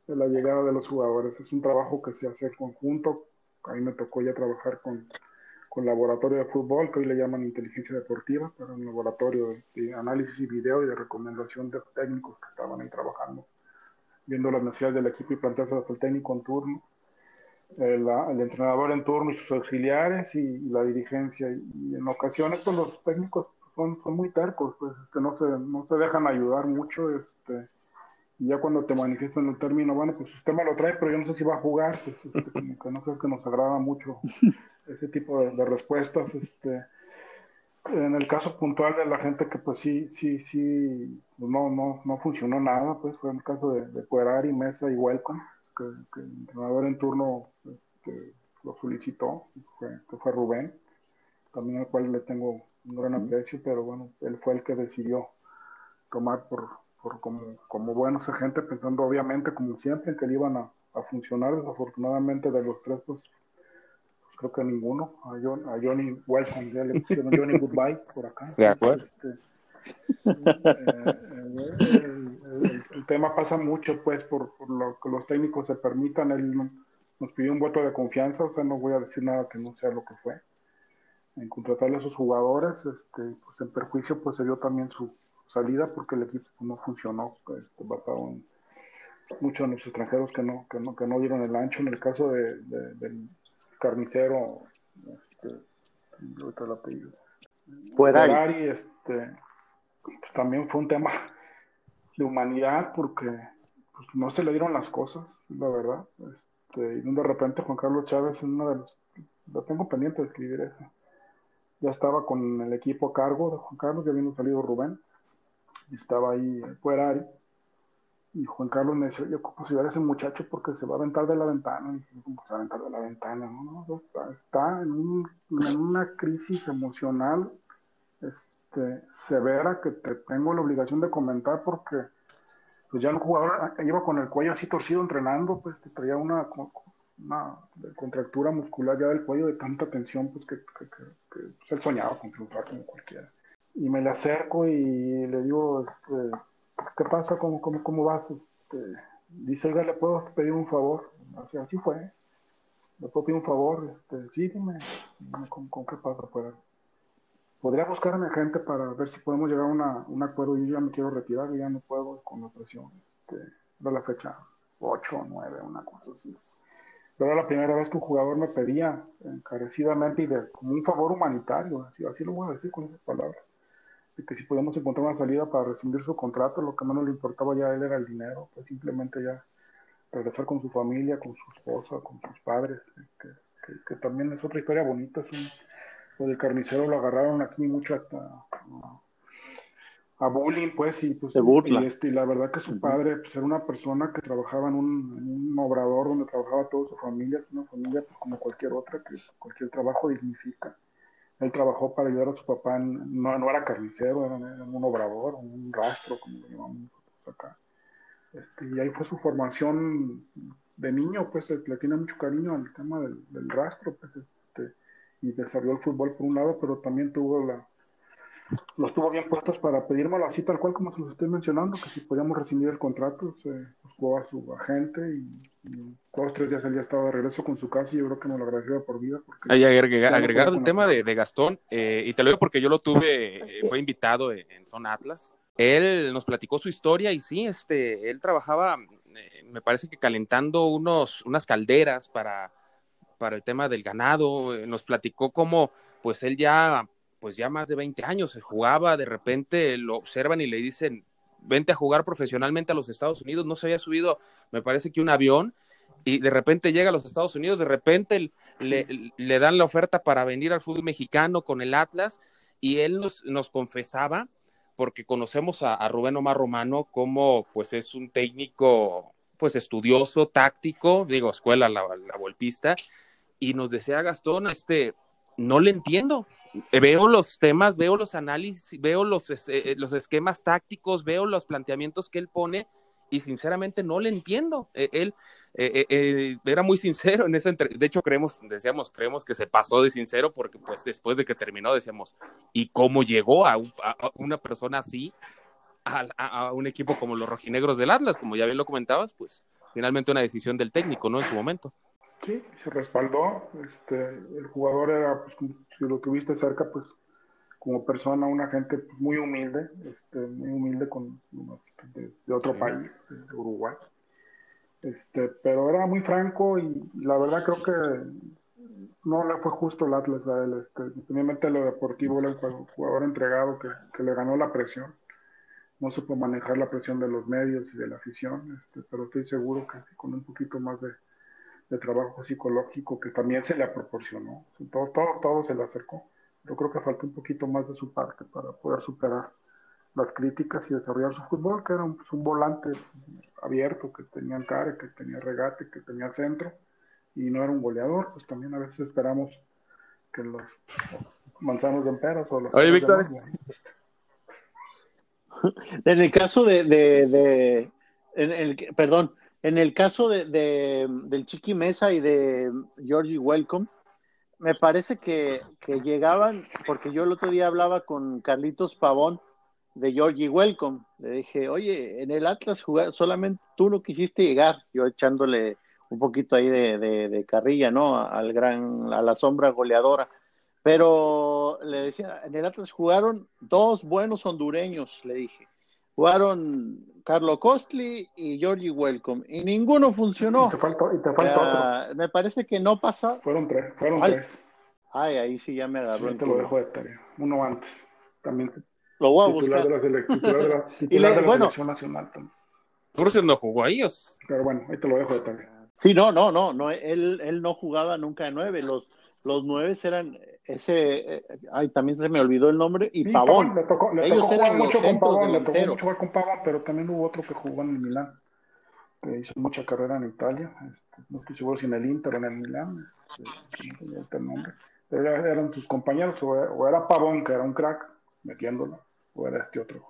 de la llegada de los jugadores, es un trabajo que se hace en conjunto, a mí me tocó ya trabajar con, con laboratorio de fútbol, que hoy le llaman inteligencia deportiva, pero un laboratorio de, análisis y video y de recomendación de técnicos que estaban ahí trabajando, viendo las necesidades del equipo y plantearse el técnico en turno el, el, entrenador en turno y sus auxiliares y, la dirigencia. Y, y, en ocasiones pues, los técnicos son, son muy tercos, pues este, no, se, no se dejan ayudar mucho. Este, y ya cuando te manifiestan el término, bueno, pues usted me lo trae, pero yo no sé si va a jugar. Pues, este, como que no sé que nos agrada mucho ese tipo de, de, respuestas. Este, en el caso puntual de la gente que pues sí, sí, sí, no, no, no funcionó nada, pues fue el caso de, de Cuerari, Mesa y Welcome que, que, el entrenador en turno este, lo solicitó, fue, que fue Rubén, también al cual le tengo un gran aprecio, pero bueno, él fue el que decidió tomar por, por como, como buenos agentes, pensando obviamente, como siempre, que le iban a, a funcionar. Desafortunadamente, de los tres, pues, pues creo que ninguno. A, John, a Johnny Welcome, ya le pusieron Johnny Goodbye por acá. De acuerdo. Este, eh, el, el, el, tema pasa mucho, pues, por, por, lo que los técnicos se permitan. Él nos pidió un voto de confianza, o sea, no voy a decir nada que no sea lo que fue. En contratarle a esos jugadores, este, pues en perjuicio, pues se dio también su salida porque el equipo no funcionó, este, basado en muchos de los extranjeros que no, que no, que no dieron el ancho. En el caso de, de, del carnicero, este, el apellido. Este, pues también fue un tema de humanidad porque pues, no se le dieron las cosas, la verdad. Este, y de repente Juan Carlos Chávez, uno de los, lo tengo pendiente de escribir eso. Ya estaba con el equipo a cargo de Juan Carlos, ya vino salido Rubén, estaba ahí Ferrari. Y Juan Carlos me decía, yo ocupo si ese muchacho porque se va a aventar de la ventana. Y yo, ¿cómo se va a aventar de la ventana? No, no, está, en, un, en, una crisis emocional este, severa que te tengo la obligación de comentar porque pues ya el jugador iba con el cuello así torcido entrenando, pues te traía una, contractura muscular ya del cuello de tanta tensión, pues que pues, él soñaba con triunfar como cualquiera. Y me le acerco y le digo, este, ¿qué pasa? ¿Cómo, cómo, cómo vas? Este, dice, oiga, ¿le puedo pedir un favor? Así, fue. ¿Le puedo pedir un favor? Este, sí, dime, dime ¿con, ¿con, qué pasa? Pues, podría buscar a gente para ver si podemos llegar a una, un acuerdo. Yo ya me quiero retirar, ya no puedo con la presión. Este, de la fecha 8 o 9, una cosa así. Pero era la primera vez que un jugador me pedía encarecidamente y de, como un favor humanitario, así, así lo voy a decir con esas palabras, de que si podíamos encontrar una salida para rescindir su contrato, lo que menos le importaba ya a él era el dinero, pues simplemente ya regresar con su familia, con su esposa, con sus padres, que, que, que también es otra historia bonita, es un, lo del carnicero lo agarraron aquí mucho hasta a, bullying, pues, y pues, y, este, y la verdad que su padre pues, era una persona que trabajaba en un, en un obrador donde trabajaba toda su familia, una familia pues, como cualquier otra, que cualquier trabajo dignifica. Él trabajó para ayudar a su papá, no, no era carnicero, era, un obrador, un rastro, como lo llamamos acá. Este, y ahí fue su formación de niño, pues le tiene mucho cariño al tema del, del rastro, pues, este, y desarrolló el fútbol por un lado, pero también tuvo la, los tuvo bien puestos para pedírmelo así tal cual como se los estoy mencionando, que si podíamos rescindir el contrato, se buscó a su agente y, y dos tres días él ya estaba de regreso con su casa y yo creo que nos lo agradeció por vida. Porque Hay agregar el tema de, de Gastón, eh, y te lo digo porque yo lo tuve, eh, fue invitado en, en Zona Atlas. Él nos platicó su historia y sí, este, él trabajaba, eh, me parece que calentando unos, unas calderas para, para el tema del ganado. Eh, nos platicó cómo, pues él ya pues ya más de 20 años se jugaba, de repente lo observan y le dicen, vente a jugar profesionalmente a los Estados Unidos, no se había subido, me parece que un avión, y de repente llega a los Estados Unidos, de repente le, le dan la oferta para venir al fútbol mexicano con el Atlas, y él nos, nos confesaba, porque conocemos a, a, Rubén Omar Romano como pues es un técnico pues estudioso, táctico, digo, escuela la, la golpista, y nos decía Gastón, este, no le entiendo. Veo los temas, veo los análisis, veo los, eh, los esquemas tácticos, veo los planteamientos que él pone y sinceramente no le entiendo. Él eh, eh, era muy sincero en esa entrevista. De hecho, creemos, decíamos, creemos que se pasó de sincero porque pues después de que terminó decíamos, ¿y cómo llegó a una persona así a, a, un equipo como los rojinegros del Atlas? Como ya bien lo comentabas, pues finalmente una decisión del técnico, ¿no? En su momento. Sí, se respaldó. Este, el jugador era, pues, si lo tuviste cerca, pues, como persona, una gente pues, muy humilde, este, muy humilde con, de, de otro sí. país, de Uruguay. Este, pero era muy franco y la verdad creo que no le fue justo el Atlas a él. Este, independientemente de lo deportivo, fue un jugador entregado que, que, le ganó la presión. No supo manejar la presión de los medios y de la afición, este, pero estoy seguro que con un poquito más de, de trabajo psicológico que también se le proporcionó. Todo, todo, todo se le acercó. Yo creo que falta un poquito más de su parte para poder superar las críticas y desarrollar su fútbol, que era un, pues, un volante abierto, que tenía encare, que tenía regate, que tenía centro, y no era un goleador, pues también a veces esperamos que los manzanos de emperas o los... Oye, Víctor. En el caso de, de, de en el, perdón, en el caso de, de, del Chiqui Mesa y de Georgie Welcome, me parece que, que, llegaban, porque yo el otro día hablaba con Carlitos Pavón de Georgie Welcome. Le dije, oye, en el Atlas jugar, solamente tú no quisiste llegar, yo echándole un poquito ahí de, de, de carrilla, ¿no? Al gran, a la sombra goleadora. Pero le decía, en el Atlas jugaron dos buenos hondureños, le dije. Jugaron Carlo Costly y Georgie Welcome, y ninguno funcionó. Y te faltó, y te faltó uh, otro. Me parece que no pasa. Fueron tres, fueron ay, tres. Ay, ahí sí ya me agarró. Yo te lo dejo de tarea. Uno antes. También. Lo voy a titular buscar. De la, titular de la, titular le, de la bueno, selección nacional también. Turcio no jugó a ellos. Pero bueno, ahí te lo dejo de tarea. Sí, no, no, no, no él, él no jugaba nunca de nueve. Los, los nueve eran ese, eh, ay, también se me olvidó el nombre, y Sí, Pavón. le tocó, le Ellos tocó eran jugar mucho con Pavón, le tocó mucho jugar con Pavón, pero también hubo otro que jugó en el Milán, que hizo mucha carrera en Italia, este, no estoy seguro si en el Inter o en el Milán, este, no el nombre, pero era- eran sus compañeros, o era, o era Pavón, que era un crack, metiéndolo, o era este otro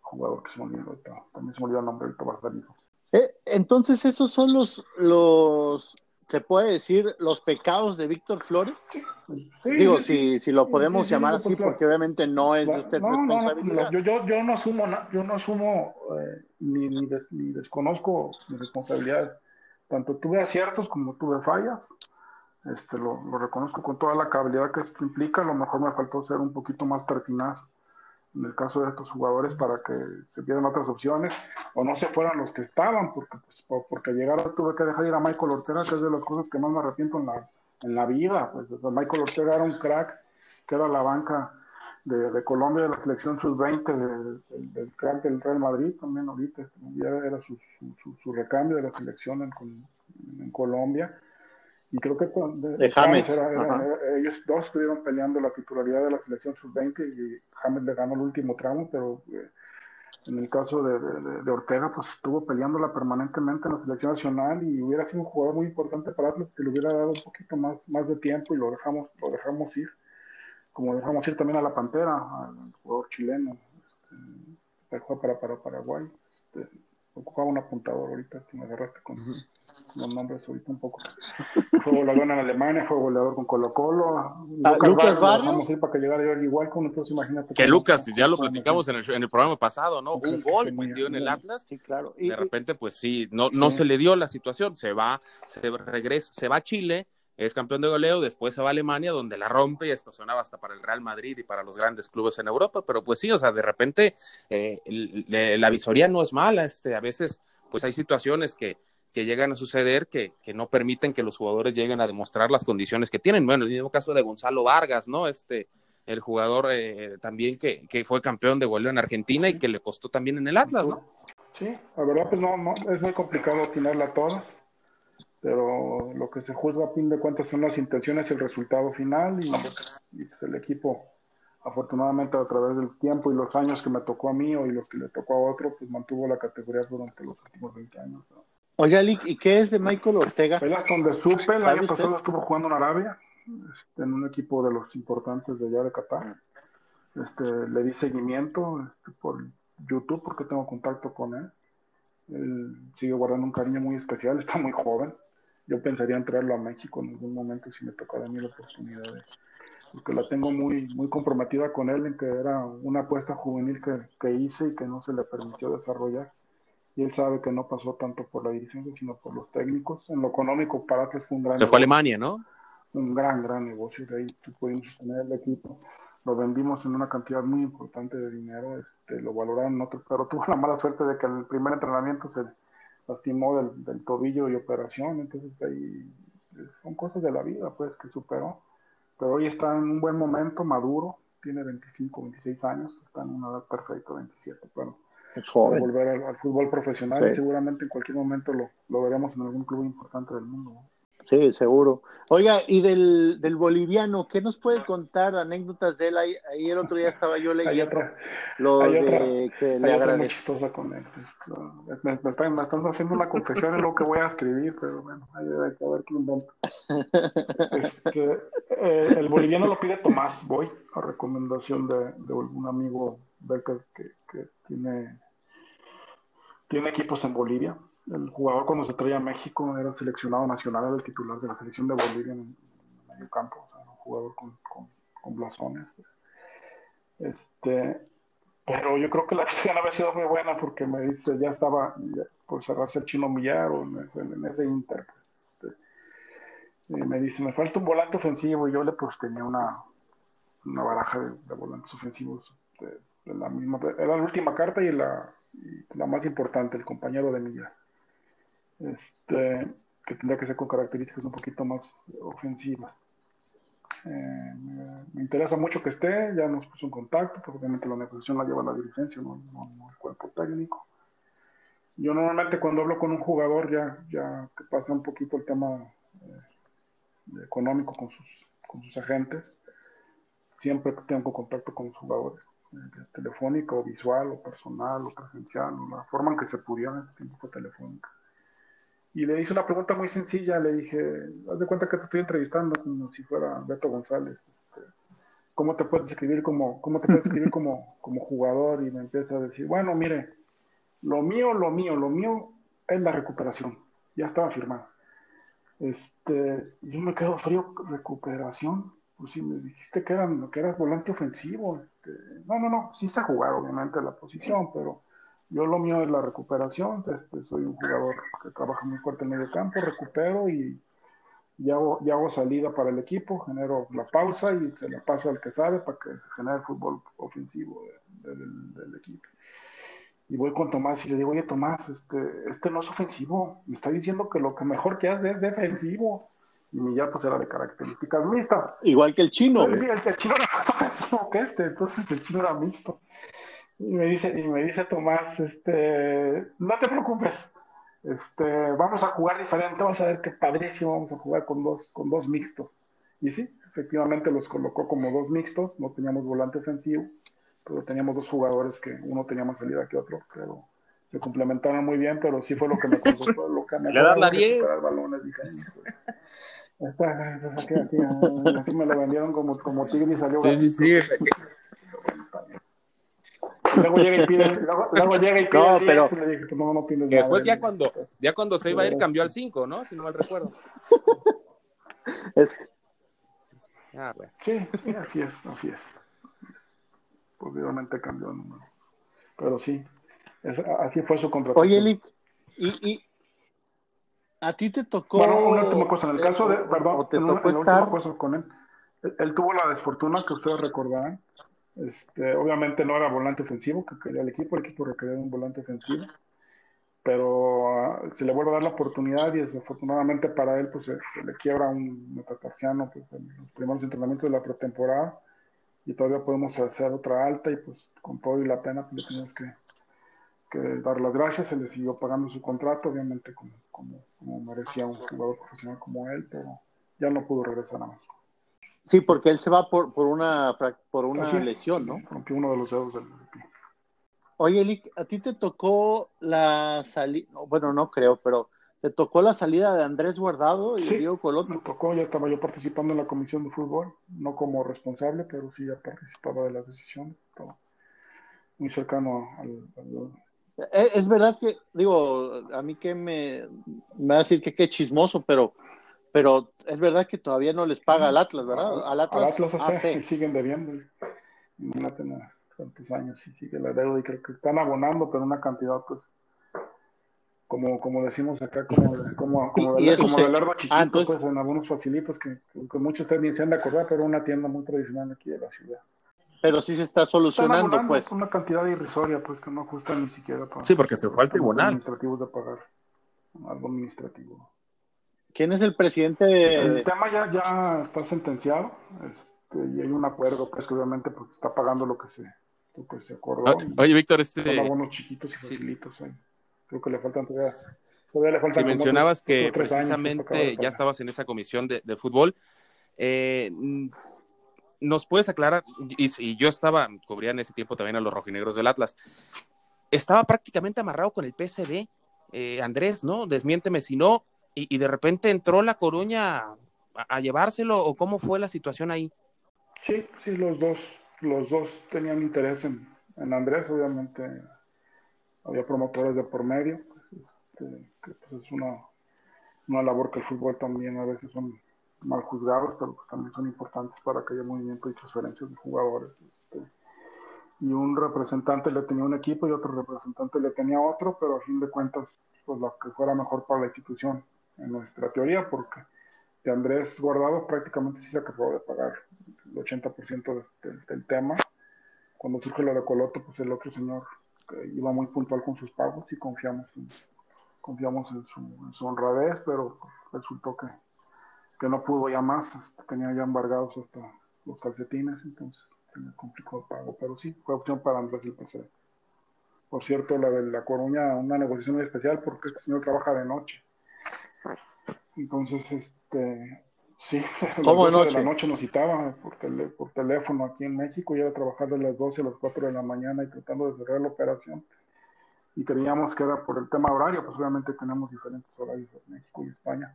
jugador que se me olvidó también se me olvidó el nombre, ahorita va a. Eh, entonces, esos son los, los, se puede decir, los pecados de Víctor Flores. Sí, Digo, sí, si, si lo podemos sí, llamar así, porque obviamente no es usted no, no, no, responsabilidad. yo, yo, yo no asumo, yo no asumo eh, ni, ni, des- ni desconozco mis responsabilidades. Tanto tuve aciertos como tuve fallas. Este, lo, lo reconozco con toda la cabalidad que esto implica. A lo mejor me faltó ser un poquito más pertinaz en el caso de estos jugadores para que se vieran otras opciones o no se fueran los que estaban, porque, pues, por- porque llegar tuve que dejar ir a Michael Ortega, que es de las cosas que más me arrepiento en la, en la vida. Pues, Michael Ortega era un crack, que era la banca de, Colombia, de la selección sub-20, del, crack del Real Madrid también ahorita, ya era su, su, su, su recambio de la selección en, en Colombia. Y creo que con- de, James, era- era- ellos dos estuvieron peleando la titularidad de la selección sub-20 y James le ganó el último tramo, pero eh, en el caso de, de- de Ortega, pues estuvo peleándola permanentemente en la selección nacional y hubiera sido un jugador muy importante para Atlas que le hubiera dado un poquito más, más de tiempo y lo dejamos, lo dejamos ir. como dejamos ir también a la Pantera, al jugador chileno, este, juega para, para Paraguay, este, ocupaba un apuntador ahorita, que me agarraste con los nombres ahorita un poco. Fue goleador en Alemania, fue goleador con Colo Colo. Ah, Lucas, Barrios. Vamos a ir para que llegara igual con entonces imagínate. Que Lucas, ya lo platicamos en el, en el programa pasado, ¿no? un gol metió en el Atlas. Sí, claro. Y, de repente, pues sí, no, no se le dio la situación, se va, se regresa, se va a Chile es campeón de goleo, después se va a Alemania, donde la rompe, y esto sonaba hasta para el Real Madrid y para los grandes clubes en Europa, pero pues sí, o sea, de repente eh, la visoría no es mala, este, a veces pues hay situaciones que, que llegan a suceder que, que, no permiten que los jugadores lleguen a demostrar las condiciones que tienen. Bueno, el mismo caso de Gonzalo Vargas, ¿no? Este, el jugador eh, también que, que, fue campeón de goleo en Argentina y que le costó también en el Atlas, ¿no? Sí, la verdad pues no, no es muy complicado atinarla toda pero lo que se juzga a fin de cuentas son las intenciones y el resultado final y, pues, el equipo afortunadamente a través del tiempo y los años que me tocó a mí o y los que le tocó a otro pues mantuvo la categoría durante los últimos 20 años Oiga, ¿y qué es de Michael Ortega? Pelas donde supe, el año pasado estuvo jugando en Arabia, este, en un equipo de los importantes de allá de Qatar. Este, le di seguimiento este, por YouTube porque tengo contacto con él. Él sigue guardando un cariño muy especial, está muy joven yo pensaría en traerlo a México en algún momento si me tocara a mí la oportunidad de, porque la tengo muy muy comprometida con él en que era una apuesta juvenil que, que, hice y que no se le permitió desarrollar y él sabe que no pasó tanto por la dirección sino por los técnicos. En lo económico para que fue un gran se fue a Alemania no un gran gran negocio de ahí pudimos tener el equipo. Lo vendimos en una cantidad muy importante de dinero este, lo valoraron otro pero tuvo la mala suerte de que el primer entrenamiento se lastimó del, del, tobillo y operación, entonces ahí son cosas de la vida, pues, que superó. Pero hoy está en un buen momento, maduro, tiene 25, 26 años, está en una edad perfecta, 27, bueno, es joven. volver al, fútbol profesional y seguramente en cualquier momento lo, lo veremos en algún club importante del mundo. Sí, seguro. Oiga, y del, del boliviano, ¿qué nos puede contar anécdotas de él? Ahí, ahí el otro día estaba yo leyendo lo de que le agradezco. con él. Me, me, están, me, están, haciendo una confesión en lo que voy a escribir, pero bueno, hay que ver qué invento. Este, eh, el boliviano lo pide Tomás Voy, a recomendación de, de un amigo Becker que, que tiene, tiene equipos en Bolivia el jugador cuando se traía a México era seleccionado nacional, era el titular de la selección de Bolivia en, el medio campo, o sea, un jugador con, con, blasones. Este, pero yo creo que la acción había sido muy buena porque me dice, ya estaba por cerrarse el chino Millar o en ese, Inter. Este, me dice, me falta un volante ofensivo y yo le pues tenía una, una baraja de, volantes ofensivos de, la misma, era la última carta y la, la más importante, el compañero de Millar este, que tendría que ser con características un poquito más ofensivas. Eh, me, interesa mucho que esté, ya nos puso en contacto, porque obviamente la negociación la lleva la dirigencia, no, el cuerpo técnico. Yo normalmente cuando hablo con un jugador ya, ya que pasa un poquito el tema eh, económico con sus, con sus agentes, siempre tengo contacto con los jugadores, eh, telefónico, visual, o personal, o presencial, o la forma en que se pudiera, en ese tiempo fue telefónica. Y le hice una pregunta muy sencilla, le dije, haz de cuenta que te estoy entrevistando como si fuera Beto González. Este, ¿Cómo te puedes escribir como, cómo te puedes escribir como, como jugador? Y me empieza a decir, bueno, mire, lo mío, lo mío, lo mío es la recuperación. Ya estaba firmado. Este, yo me quedo frío, recuperación. Pues si me dijiste que, eran, eras volante ofensivo. Este, no, no, no, sí ha jugado obviamente la posición, pero yo lo mío es la recuperación, este, soy un jugador que trabaja muy fuerte en medio campo, recupero y, ya hago, hago, salida para el equipo, genero la pausa y se la paso al que sabe para que genere el fútbol ofensivo del, equipo. Y voy con Tomás y le digo, oye Tomás, este, este no es ofensivo, me está diciendo que lo que mejor que hace es defensivo. Y mi ya pues era de características mixtas. Igual que el chino. el, el chino era más ofensivo que este, entonces el chino era mixto. Y me dice, y me dice Tomás, este, no te preocupes, este, vamos a jugar diferente, vamos a ver qué padrísimo, vamos a jugar con dos, con dos mixtos. Y sí, efectivamente los colocó como dos mixtos, no teníamos volante ofensivo, pero teníamos dos jugadores que uno tenía más salida que otro, pero se complementaron muy bien, pero sí fue lo que me costó, lo que me Le dan la 10. balones, aquí, aquí, me lo vendieron como, como tigre y salió. Sí, sí, sí. luego llega y pide, luego, llega y pide no, pero no, no que después ya cuando, ya cuando se iba a ir cambió al 5, ¿no? Si no mal recuerdo. es... Ah, bueno. Sí, sí, así es, así es. Posiblemente cambió el número. Pero sí, es, así fue su contrato. Oye, Lick, y, y a ti te tocó. Bueno, una última cosa, en el caso de. Perdón, te en tocó una, estar... cosa con él. él. tuvo la desfortuna que ustedes recordarán. Este, obviamente no era volante ofensivo que quería el equipo, el equipo requería un volante ofensivo. Pero uh, se le vuelve a dar la oportunidad y desafortunadamente para él pues se, se le quiebra un metatarsiano pues, en los primeros entrenamientos de la pretemporada y todavía podemos hacer otra alta y pues con todo y la pena pues, le tenemos que, que dar las gracias, se le siguió pagando su contrato, obviamente como, como, como, merecía un jugador profesional como él, pero ya no pudo regresar a más. Sí, porque él se va por, por una, por una Así, lesión, ¿no? Rompió uno de los dedos del pie. Oye, Lick, ¿a ti te tocó la salida? Bueno, no creo, pero ¿te tocó la salida de Andrés Guardado y sí, Diego Coloto? me tocó, ya estaba yo participando en la comisión de fútbol, no como responsable, pero sí ya participaba de la decisión, estaba muy cercano al, al es verdad que, digo, a mí que me, me va a decir que qué chismoso, pero, pero es verdad que todavía no les paga al Atlas, ¿verdad? Al Atlas, al Atlas AC, y siguen debiendo. Imagínate tantos años y sigue la deuda y creo que están abonando, pero una cantidad, pues, como, como decimos acá, como, como, como, de, como se... de chiquito, ah, entonces... pues en algunos facilitos que, que muchos ni se han de acordar, pero una tienda muy tradicional aquí de la ciudad pero sí se está solucionando, pues. una cantidad irrisoria, pues, que no ajusta ni siquiera para. Sí, porque se fue al tribunal. Administrativos de pagar. Algo administrativo. ¿Quién es el presidente de.? El tema ya, ya está sentenciado. Este, y hay un acuerdo, pues, que obviamente pues, está pagando lo que se, lo que se acordó. Ah, oye, Víctor, este. Son chiquitos y facilitos. Sí. Creo que le faltan todavía. todavía le faltan si mencionabas que precisamente ya estabas en esa comisión de, de fútbol. Eh, ¿Nos puedes aclarar? Y, yo estaba, cubría en ese tiempo también a los rojinegros del Atlas. Estaba prácticamente amarrado con el PSV, eh, Andrés, ¿no? Desmiénteme si no. Y, de repente entró la Coruña a, llevárselo, o cómo fue la situación ahí. Sí, sí, los dos, los dos tenían interés en, en Andrés, obviamente había promotores de por medio, este, que pues es una, una labor que el fútbol también a veces son mal juzgados, pero pues también son importantes para que haya movimiento y transferencias de jugadores. Este, y un representante le tenía un equipo y otro representante le tenía otro, pero a fin de cuentas, pues lo que fuera mejor para la institución, en nuestra teoría, porque de Andrés Guardado prácticamente sí se acabó de pagar el 80% de, de, del tema. Cuando surge lo de Coloto, pues el otro señor que iba muy puntual con sus pagos y confiamos en, confiamos en su, honradez, pero resultó que que no pudo ya más, tenía ya embargados hasta los calcetines, entonces se me complicó el pago, pero sí, fue opción para Andrés el PC. Por cierto, la de La Coruña, una negociación muy especial porque este señor trabaja de noche. Entonces, este, sí, ¿Cómo de, noche? de la noche nos citaba por, tele, por teléfono aquí en México, y era trabajar de las 12 a las 4 de la mañana y tratando de cerrar la operación. Y creíamos que era por el tema horario, pues obviamente tenemos diferentes horarios en México y España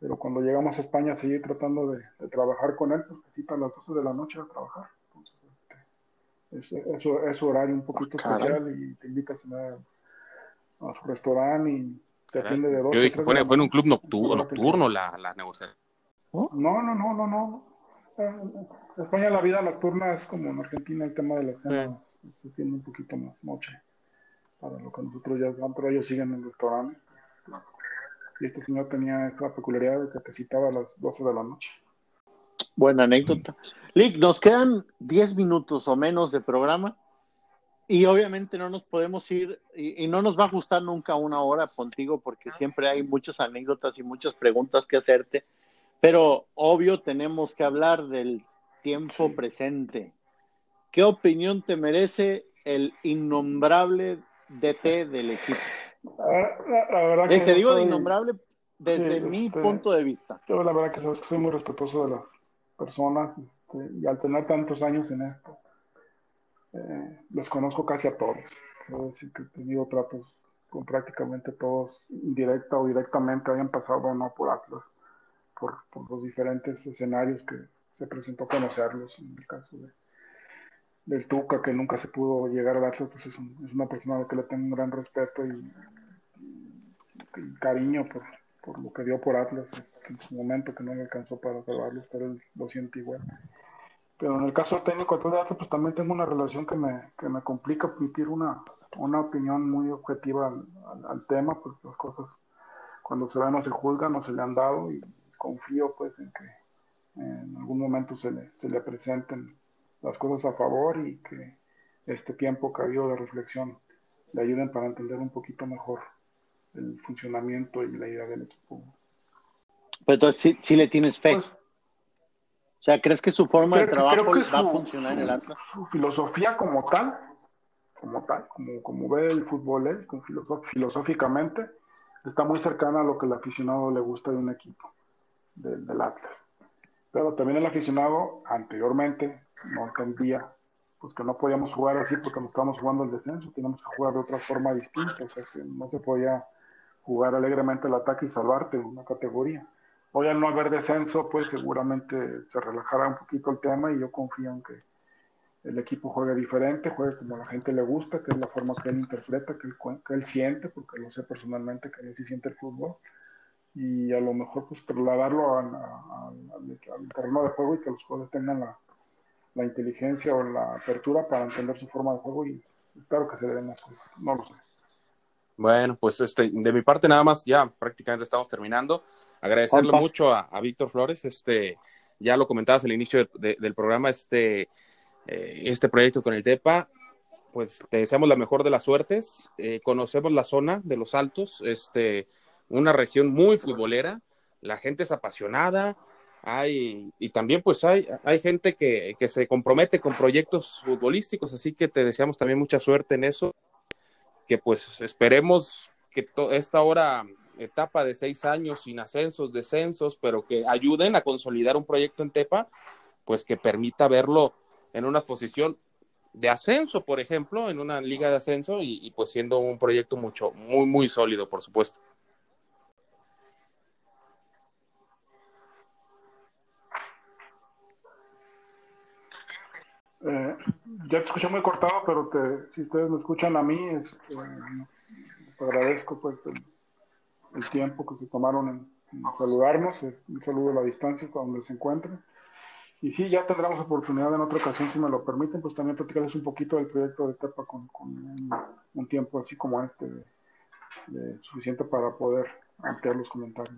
pero cuando llegamos a España seguí tratando de, de trabajar con él, pues cita a las 12 de la noche a trabajar. Entonces, este, es, es, es, su horario un poquito ah, especial y te invita a cenar a su restaurante y te atiende de 12 Yo dije, fue, fue en un club nocturno, nocturno la, la negociación. ¿Oh? No, no, no, no, no. En España la vida nocturna es como en Argentina el tema de la cena sí. se tiene un poquito más noche para lo que nosotros ya pero ellos siguen en el restaurante y este señor tenía esta peculiaridad de que te citaba a las 12 de la noche. Buena anécdota. Lick, nos quedan 10 minutos o menos de programa y obviamente no nos podemos ir y, y, no nos va a gustar nunca una hora contigo porque siempre hay muchas anécdotas y muchas preguntas que hacerte, pero obvio tenemos que hablar del tiempo presente. ¿Qué opinión te merece el innombrable DT del equipo? La, la verdad que te digo soy, de innombrable desde sí, mi este, punto de vista. Yo la verdad que soy, soy muy respetuoso de las personas este, y al tener tantos años en esto, eh, los conozco casi a todos. Quiero decir que he tenido tratos con prácticamente todos, indirecta o directamente, hayan pasado o no por Atlas. por, los diferentes escenarios que se presentó conocerlos. En el caso de, del Tuca, que nunca se pudo llegar al Atlas, pues es, una persona a la que le tengo un gran respeto y, cariño por, por, lo que dio por Atlas en su momento, que no le alcanzó para salvarlos, pero lo siente igual. Pero en el caso técnico de Atlas, pues también tengo una relación que me, que me complica emitir una, una opinión muy objetiva al, tema, pues las cosas cuando se ven no se juzgan, no se le han dado y confío pues en que en algún momento se le, se le presenten las cosas a favor y que este tiempo que ha habido de reflexión le ayuden para entender un poquito mejor el funcionamiento y la idea del equipo. Pues entonces sí, le tienes fe. Pues, o sea, ¿crees que su forma de trabajo va a funcionar en el Atlas? Su filosofía como tal, como tal, como, como ve el fútbol él, filosóficamente, está muy cercana a lo que el aficionado le gusta de un equipo, del, del Atlas. Pero también el aficionado anteriormente no entendía pues que no podíamos jugar así porque no estábamos jugando el descenso, teníamos que jugar de otra forma distinta, o sea, no se podía jugar alegremente el ataque y salvarte en una categoría. Hoy al no haber descenso, pues seguramente se relajará un poquito el tema y yo confío en que el equipo juegue diferente, juegue como a la gente le gusta, que es la forma que él interpreta, que él, que él siente, porque lo sé personalmente que él sí siente el fútbol, y a lo mejor pues trasladarlo al terreno de juego y que los jugadores tengan la, la inteligencia o la apertura para entender su forma de juego y espero que se le den las cosas. No lo sé. Bueno, pues este, de mi parte nada más, ya prácticamente estamos terminando. Agradecerle mucho a, Víctor Flores, este, ya lo comentabas al inicio del programa, este, eh, este proyecto con el TEPA, pues te deseamos la mejor de las suertes. Eh, conocemos la zona de los Altos, este, una región muy futbolera, la gente es apasionada, hay, y también pues hay, hay gente que, que, se compromete con proyectos futbolísticos, así que te deseamos también mucha suerte en eso, que pues esperemos que esta ahora etapa de seis años sin ascensos, descensos, pero que ayuden a consolidar un proyecto en Tepa, pues que permita verlo en una posición de ascenso, por ejemplo, en una liga de ascenso y, y pues siendo un proyecto mucho, muy, muy sólido, por supuesto. Eh, ya te escuché muy cortado, pero te, si ustedes me escuchan a mí, este, les agradezco pues el, tiempo que se tomaron en, saludarnos. Un saludo a la distancia donde se encuentren. Y sí, ya tendremos oportunidad en otra ocasión, si me lo permiten, pues también platicarles un poquito del proyecto de TEPA con, un, tiempo así como este, suficiente para poder ampliar los comentarios.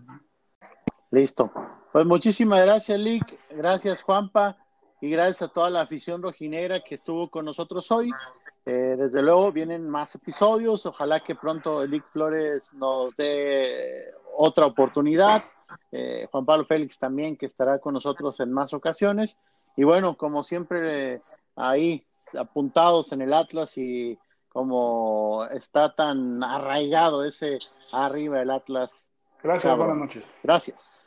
Listo. Pues muchísimas gracias, Lick. Gracias, Juanpa y gracias a toda la afición rojinera que estuvo con nosotros hoy. Eh, desde luego vienen más episodios, ojalá que pronto Elic Flores nos dé otra oportunidad. Eh, Juan Pablo Félix también que estará con nosotros en más ocasiones. Y bueno, como siempre, ahí apuntados en el Atlas y como está tan arraigado ese arriba el Atlas. Gracias, buenas noches. Gracias.